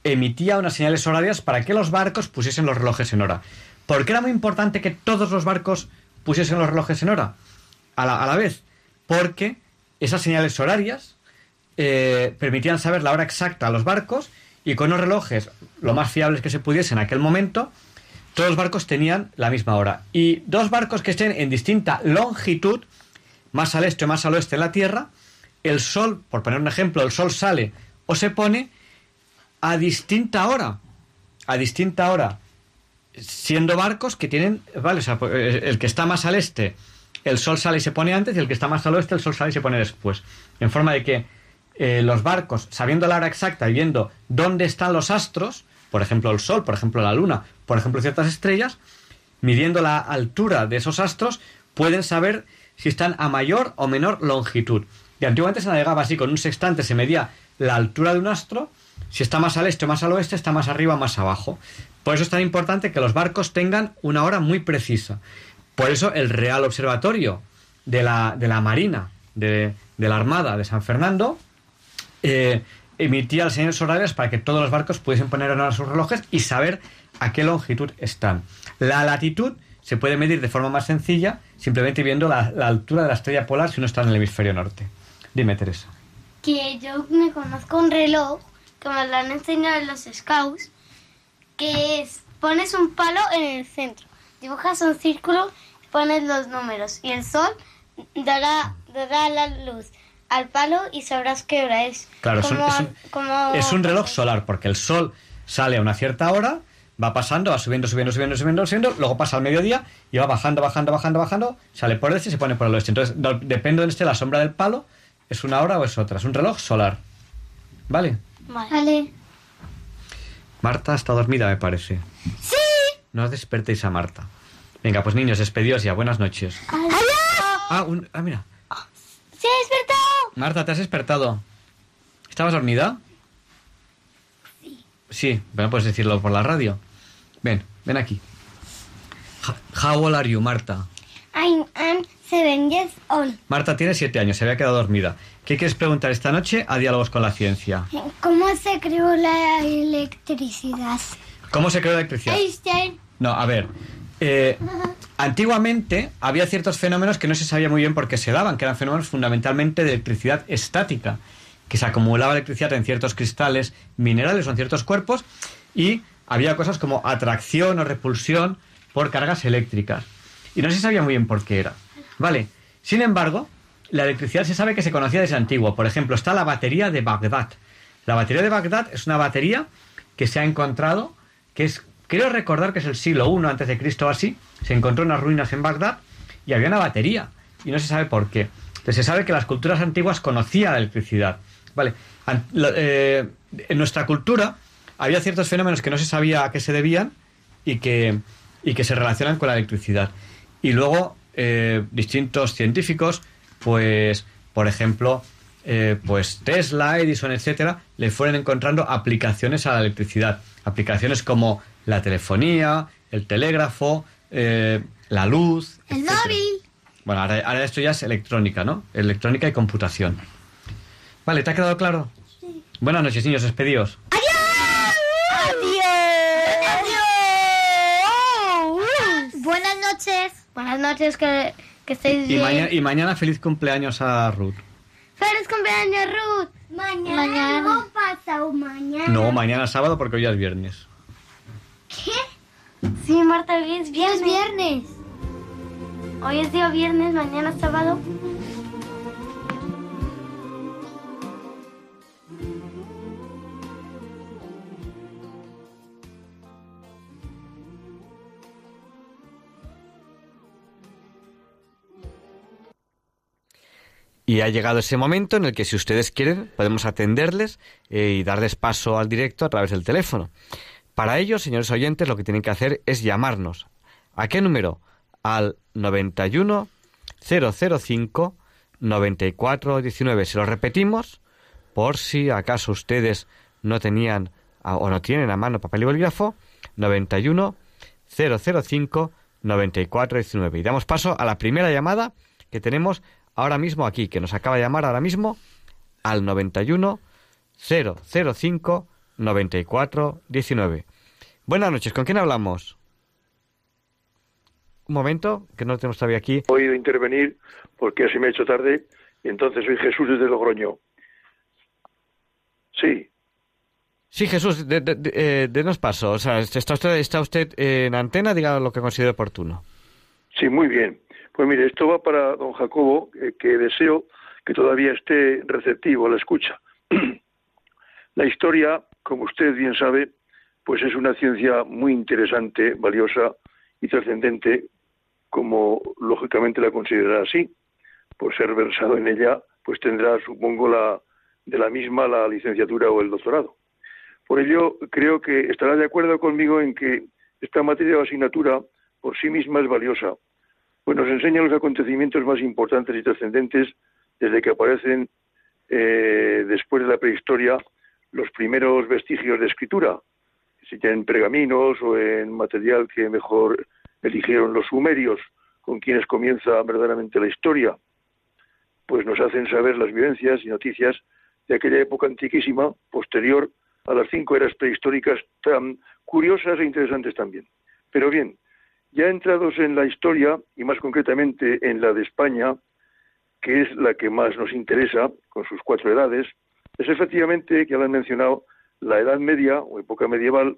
emitía unas señales horarias para que los barcos pusiesen los relojes en hora. ¿Por qué era muy importante que todos los barcos pusiesen los relojes en hora? A la, a la vez, porque esas señales horarias eh, permitían saber la hora exacta a los barcos y con los relojes lo más fiables que se pudiese en aquel momento, todos los barcos tenían la misma hora. Y dos barcos que estén en distinta longitud, más al este o más al oeste en la Tierra, el Sol, por poner un ejemplo, el Sol sale o se pone a distinta hora. A distinta hora. Siendo barcos que tienen, vale, o sea, pues, eh, el que está más al este, el sol sale y se pone antes, y el que está más al oeste, el sol sale y se pone después. En forma de que eh, los barcos, sabiendo la hora exacta y viendo dónde están los astros, por ejemplo el sol, por ejemplo la luna, por ejemplo ciertas estrellas, midiendo la altura de esos astros, pueden saber si están a mayor o menor longitud. Y antiguamente se navegaba así, con un sextante se medía la altura de un astro, si está más al este o más al oeste, está más arriba o más abajo. Por eso es tan importante que los barcos tengan una hora muy precisa. Por eso el Real Observatorio de la, de la Marina, de, de la Armada de San Fernando, eh, emitía las señales horarias para que todos los barcos pudiesen poner en hora sus relojes y saber a qué longitud están. La latitud se puede medir de forma más sencilla simplemente viendo la, la altura de la estrella polar si uno está en el hemisferio norte. Dime, Teresa. Que yo me conozco un reloj que me lo han enseñado en los scouts, que es, pones un palo en el centro, dibujas un círculo, pones los números y el sol dará, dará la luz al palo y sabrás qué hora es. Claro, es un, es un- como- es un reloj solar porque el sol sale a una cierta hora, va pasando, va subiendo, subiendo, subiendo, subiendo, subiendo, luego pasa al mediodía y va bajando, bajando, bajando, bajando, sale por el este y se pone por el oeste. Entonces, depende de donde esté la sombra del palo, es una hora o es otra. Es un reloj solar. ¿Vale? Vale. Marta está dormida, me parece. ¡Sí! No despertéis a Marta. Venga, pues niños, despedidos ya. Buenas noches. Ah, un- ah, mira. ¡Se ha despertado! Marta, ¿te has despertado? ¿Estabas dormida? Sí. bueno, puedes decirlo por la radio. Ven, ven aquí. How old are you, Marta? I'm, I'm seven years old. Marta tiene siete años, se había quedado dormida. ¿Qué quieres preguntar esta noche a Diálogos con la Ciencia? ¿Cómo se creó la electricidad? ¿Cómo se creó la electricidad? Einstein. No, a ver. eh, antiguamente había ciertos fenómenos que no se sabía muy bien por qué se daban, que eran fenómenos fundamentalmente de electricidad estática, que se acumulaba electricidad en ciertos cristales minerales o en ciertos cuerpos, y había cosas como atracción o repulsión por cargas eléctricas. Y no se sabía muy bien por qué era. Vale. Sin embargo, la electricidad se sabe que se conocía desde antiguo. Por ejemplo, está la batería de Bagdad. La batería de Bagdad es una batería que se ha encontrado, que es, creo recordar que es el siglo I antes de Cristo o así, se encontró en unas ruinas en Bagdad y había una batería y no se sabe por qué. Entonces se sabe que las culturas antiguas conocían la electricidad. Vale, eh, en nuestra cultura había ciertos fenómenos que no se sabía a qué se debían y que, y que se relacionan con la electricidad. Y luego eh, distintos científicos, pues, por ejemplo, eh, pues Tesla, Edison, etcétera, le fueron encontrando aplicaciones a la electricidad. Aplicaciones como la telefonía, el telégrafo, eh, la luz. El etcétera. móvil. Bueno, ahora, ahora esto ya es electrónica, ¿no? Electrónica y computación. Vale, ¿te ha quedado claro? Buenas noches, niños, despedidos. ¡Adiós! Noches. Buenas noches, que, que estéis Y, bien. maña- y mañana feliz cumpleaños a Ruth. ¡Feliz cumpleaños, Ruth! Mañana. Mañana. pasado mañana. No, mañana sábado porque hoy ya es viernes. ¿Qué? Sí, Marta, hoy es viernes. es viernes. Hoy es día viernes, mañana es sábado. Y ha llegado ese momento en el que si ustedes quieren podemos atenderles eh, y darles paso al directo a través del teléfono. Para ello, señores oyentes, lo que tienen que hacer es llamarnos. ¿A qué número? Al 91 005 94 19. Se lo repetimos por si acaso ustedes no tenían a- o no tienen a mano papel y bolígrafo. 91 005 94 19. Y damos paso a la primera llamada que tenemos ahora mismo aquí, que nos acaba de llamar ahora mismo al 91 005 94 19. Buenas noches, ¿con quién hablamos? Un momento, que no tenemos todavía aquí. He podido intervenir porque así me he hecho tarde y entonces soy Jesús desde Logroño. Sí. Sí, Jesús, de, de- de- eh, denos paso. O sea, está usted, está usted en antena, diga lo que considere oportuno. Sí, muy bien. Pues mire, esto va para don Jacobo, eh, que deseo que todavía esté receptivo a la escucha. la historia, como usted bien sabe, pues es una ciencia muy interesante, valiosa y trascendente, como lógicamente la considerará así. Por ser versado en ella, pues tendrá, supongo, la, de la misma la licenciatura o el doctorado. Por ello, creo que estará de acuerdo conmigo en que esta materia o asignatura por sí misma es valiosa, pues nos enseña los acontecimientos más importantes y trascendentes desde que aparecen eh, después de la prehistoria los primeros vestigios de escritura, si en pergaminos o en material que mejor eligieron los sumerios, con quienes comienza verdaderamente la historia, pues nos hacen saber las vivencias y noticias de aquella época antiquísima, posterior a las cinco eras prehistóricas tan curiosas e interesantes también. Pero bien, ya entrados en la historia, y más concretamente en la de España, que es la que más nos interesa, con sus cuatro edades, es efectivamente, que ya lo han mencionado, la Edad Media o época medieval,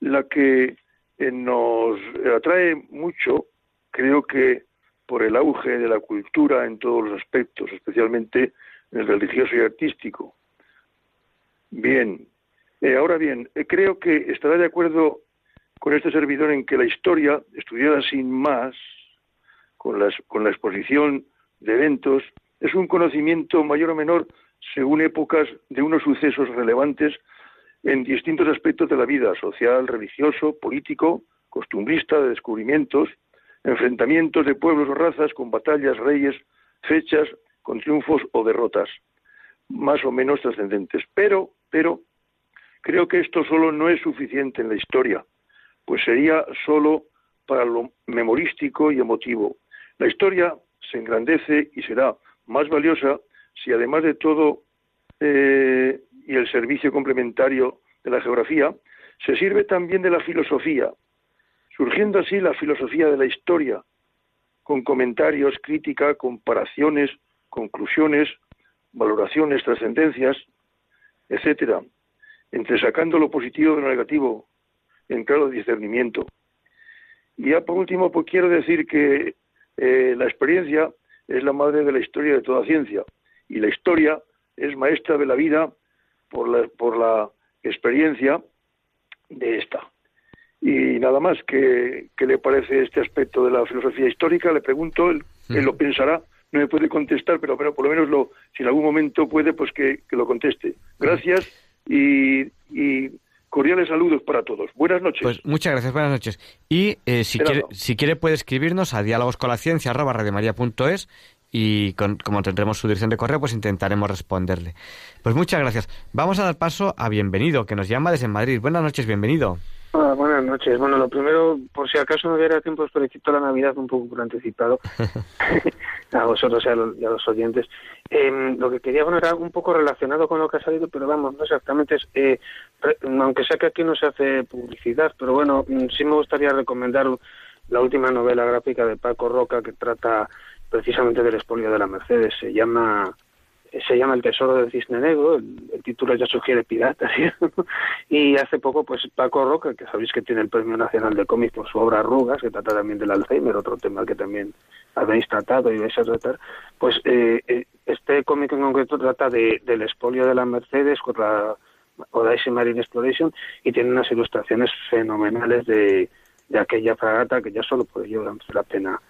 la que eh, nos atrae mucho, creo que por el auge de la cultura en todos los aspectos, especialmente en el religioso y artístico. Bien, eh, ahora bien, eh, creo que estará de acuerdo con este servidor en que la historia, estudiada sin más, con, las, con la exposición de eventos, es un conocimiento mayor o menor según épocas de unos sucesos relevantes en distintos aspectos de la vida social, religioso, político, costumbrista, de descubrimientos, enfrentamientos de pueblos o razas con batallas, reyes, fechas, con triunfos o derrotas, más o menos trascendentes. Pero, pero, creo que esto solo no es suficiente en la historia, pues sería solo para lo memorístico y emotivo. La historia se engrandece y será más valiosa si además de todo eh, y el servicio complementario de la geografía, se sirve también de la filosofía, surgiendo así la filosofía de la historia, con comentarios, crítica, comparaciones, conclusiones, valoraciones, trascendencias, etcétera, entresacando lo positivo de lo negativo en claro discernimiento. Y ya por último, pues quiero decir que eh, la experiencia es la madre de la historia de toda ciencia y la historia es maestra de la vida por la, por la experiencia de esta. Y nada más, ¿qué, ¿qué le parece este aspecto de la filosofía histórica? Le pregunto, él, él lo pensará, no me puede contestar, pero, pero por lo menos lo, si en algún momento puede, pues que, que lo conteste. Gracias y, y cordiales saludos para todos. Buenas noches. Pues muchas gracias, buenas noches. Y eh, si, quiere, si quiere puede escribirnos a diálogosconlaciencia@radiomaria.es y con- como tendremos su dirección de correo, pues intentaremos responderle. Pues muchas gracias. Vamos a dar paso a Bienvenido, que nos llama desde Madrid. Buenas noches, bienvenido. Buenas noches. Bueno, lo primero, por si acaso no hubiera tiempo, os felicito la Navidad un poco por anticipado a vosotros y a los, y a los oyentes. Eh, lo que quería bueno era un poco relacionado con lo que ha salido, pero vamos, no exactamente es, eh, aunque sé que aquí no se hace publicidad, pero bueno, mm, sí me gustaría recomendar la última novela gráfica de Paco Roca que trata precisamente del expolio de la Mercedes. Se llama se llama El Tesoro del Cisne Negro, el, el título ya sugiere pirata, ¿sí? y hace poco pues Paco Roca, que sabéis que tiene el Premio Nacional de Cómics por su obra Arrugas, que trata también del Alzheimer, otro tema que también habéis tratado y vais a tratar, pues eh, eh, este cómic en concreto trata de, del expolio de la Mercedes con la Odyssey Marine Exploration y tiene unas ilustraciones fenomenales de, de aquella fragata que ya solo por ello la pena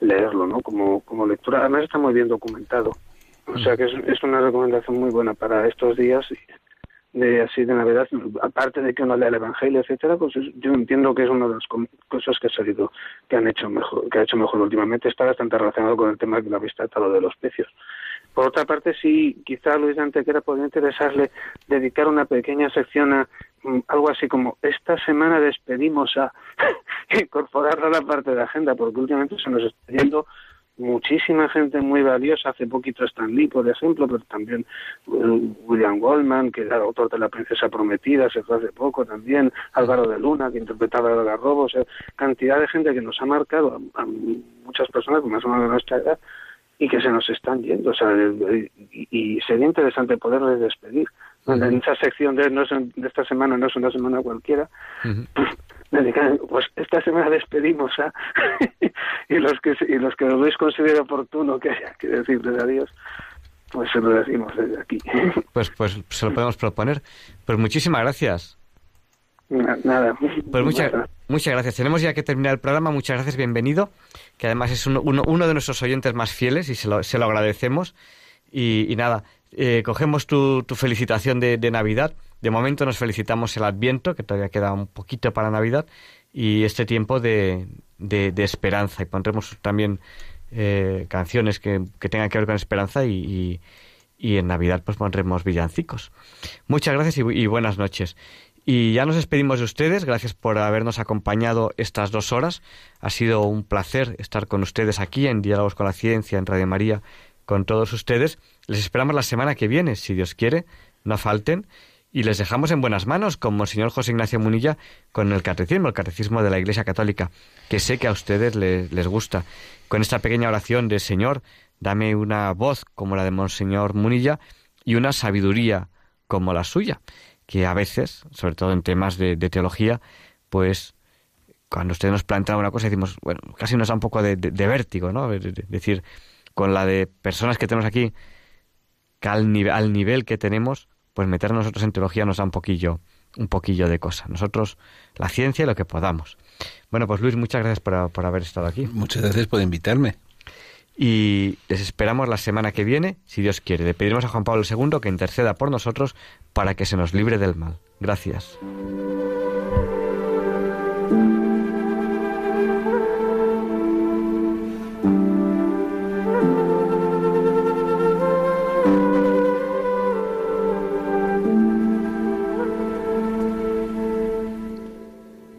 leerlo, ¿no? Como, como lectura. Además está muy bien documentado. O sea que es, una recomendación muy buena para estos días de así de Navidad. Aparte de que uno lea el Evangelio, etcétera, pues es- yo entiendo que es una de las cosas que ha salido, que han hecho mejor, que ha hecho mejor últimamente. Está bastante relacionado con el tema que lo habéis tratado de los precios. Por otra parte, sí, quizá Luis de Antequera podría interesarle dedicar una pequeña sección a mm, algo así como esta semana despedimos a incorporarla a la parte de agenda, porque últimamente se nos está yendo muchísima gente muy valiosa. Hace poquito Stan Lee, por ejemplo, pero también eh, William Goldman, que era autor de La Princesa Prometida, se fue hace poco también. Álvaro de Luna, que interpretaba a Algarrobo. O sea, cantidad de gente que nos ha marcado a, a muchas personas, más o menos de nuestra edad, y que se nos están yendo. O sea, y, y sería interesante poderles despedir. En esa sección de, no es, de esta semana no es una semana cualquiera, pues esta semana despedimos a y los que y los que lo veis considero oportuno que haya que decirles adiós pues se lo decimos desde aquí. Pues pues se lo podemos proponer. Pues muchísimas gracias. Nada. Pues muchas muchas gracias. Tenemos ya que terminar el programa. Muchas gracias bienvenido que además es uno, uno, de nuestros oyentes más fieles y se lo, se lo agradecemos. Y, y nada eh, cogemos tu, tu felicitación de, de Navidad de momento nos felicitamos el Adviento, que todavía queda un poquito para Navidad, y este tiempo de, de, esperanza. Y pondremos también eh, canciones que, que, tengan que ver con esperanza y, y, en Navidad pues pondremos villancicos. Muchas gracias y, buenas noches. Y ya nos despedimos de ustedes. Gracias por habernos acompañado estas dos horas. Ha sido un placer estar con ustedes aquí en Diálogos con la Ciencia, en Radio María, con todos ustedes. Les esperamos la semana que viene, si Dios quiere. No falten y les dejamos en buenas manos con Monseñor José Ignacio Munilla con el catecismo, el catecismo de la Iglesia Católica, que sé que a ustedes les, gusta. Con esta pequeña oración de Señor, dame una voz como la de Monseñor Munilla y una sabiduría como la suya, que a veces, sobre todo en temas de, teología, pues cuando usted nos plantea una cosa decimos, bueno, casi nos da un poco de, vértigo, ¿no? Es decir, con la de personas que tenemos aquí, que al, al nivel que tenemos, pues meter nosotros en teología nos da un poquillo, un poquillo de cosa. Nosotros, la ciencia y lo que podamos. Bueno, pues Luis, muchas gracias por, por haber estado aquí. Muchas gracias por invitarme. Y les esperamos la semana que viene, si Dios quiere. Le pediremos a Juan Pablo II que interceda por nosotros para que se nos libre del mal. Gracias.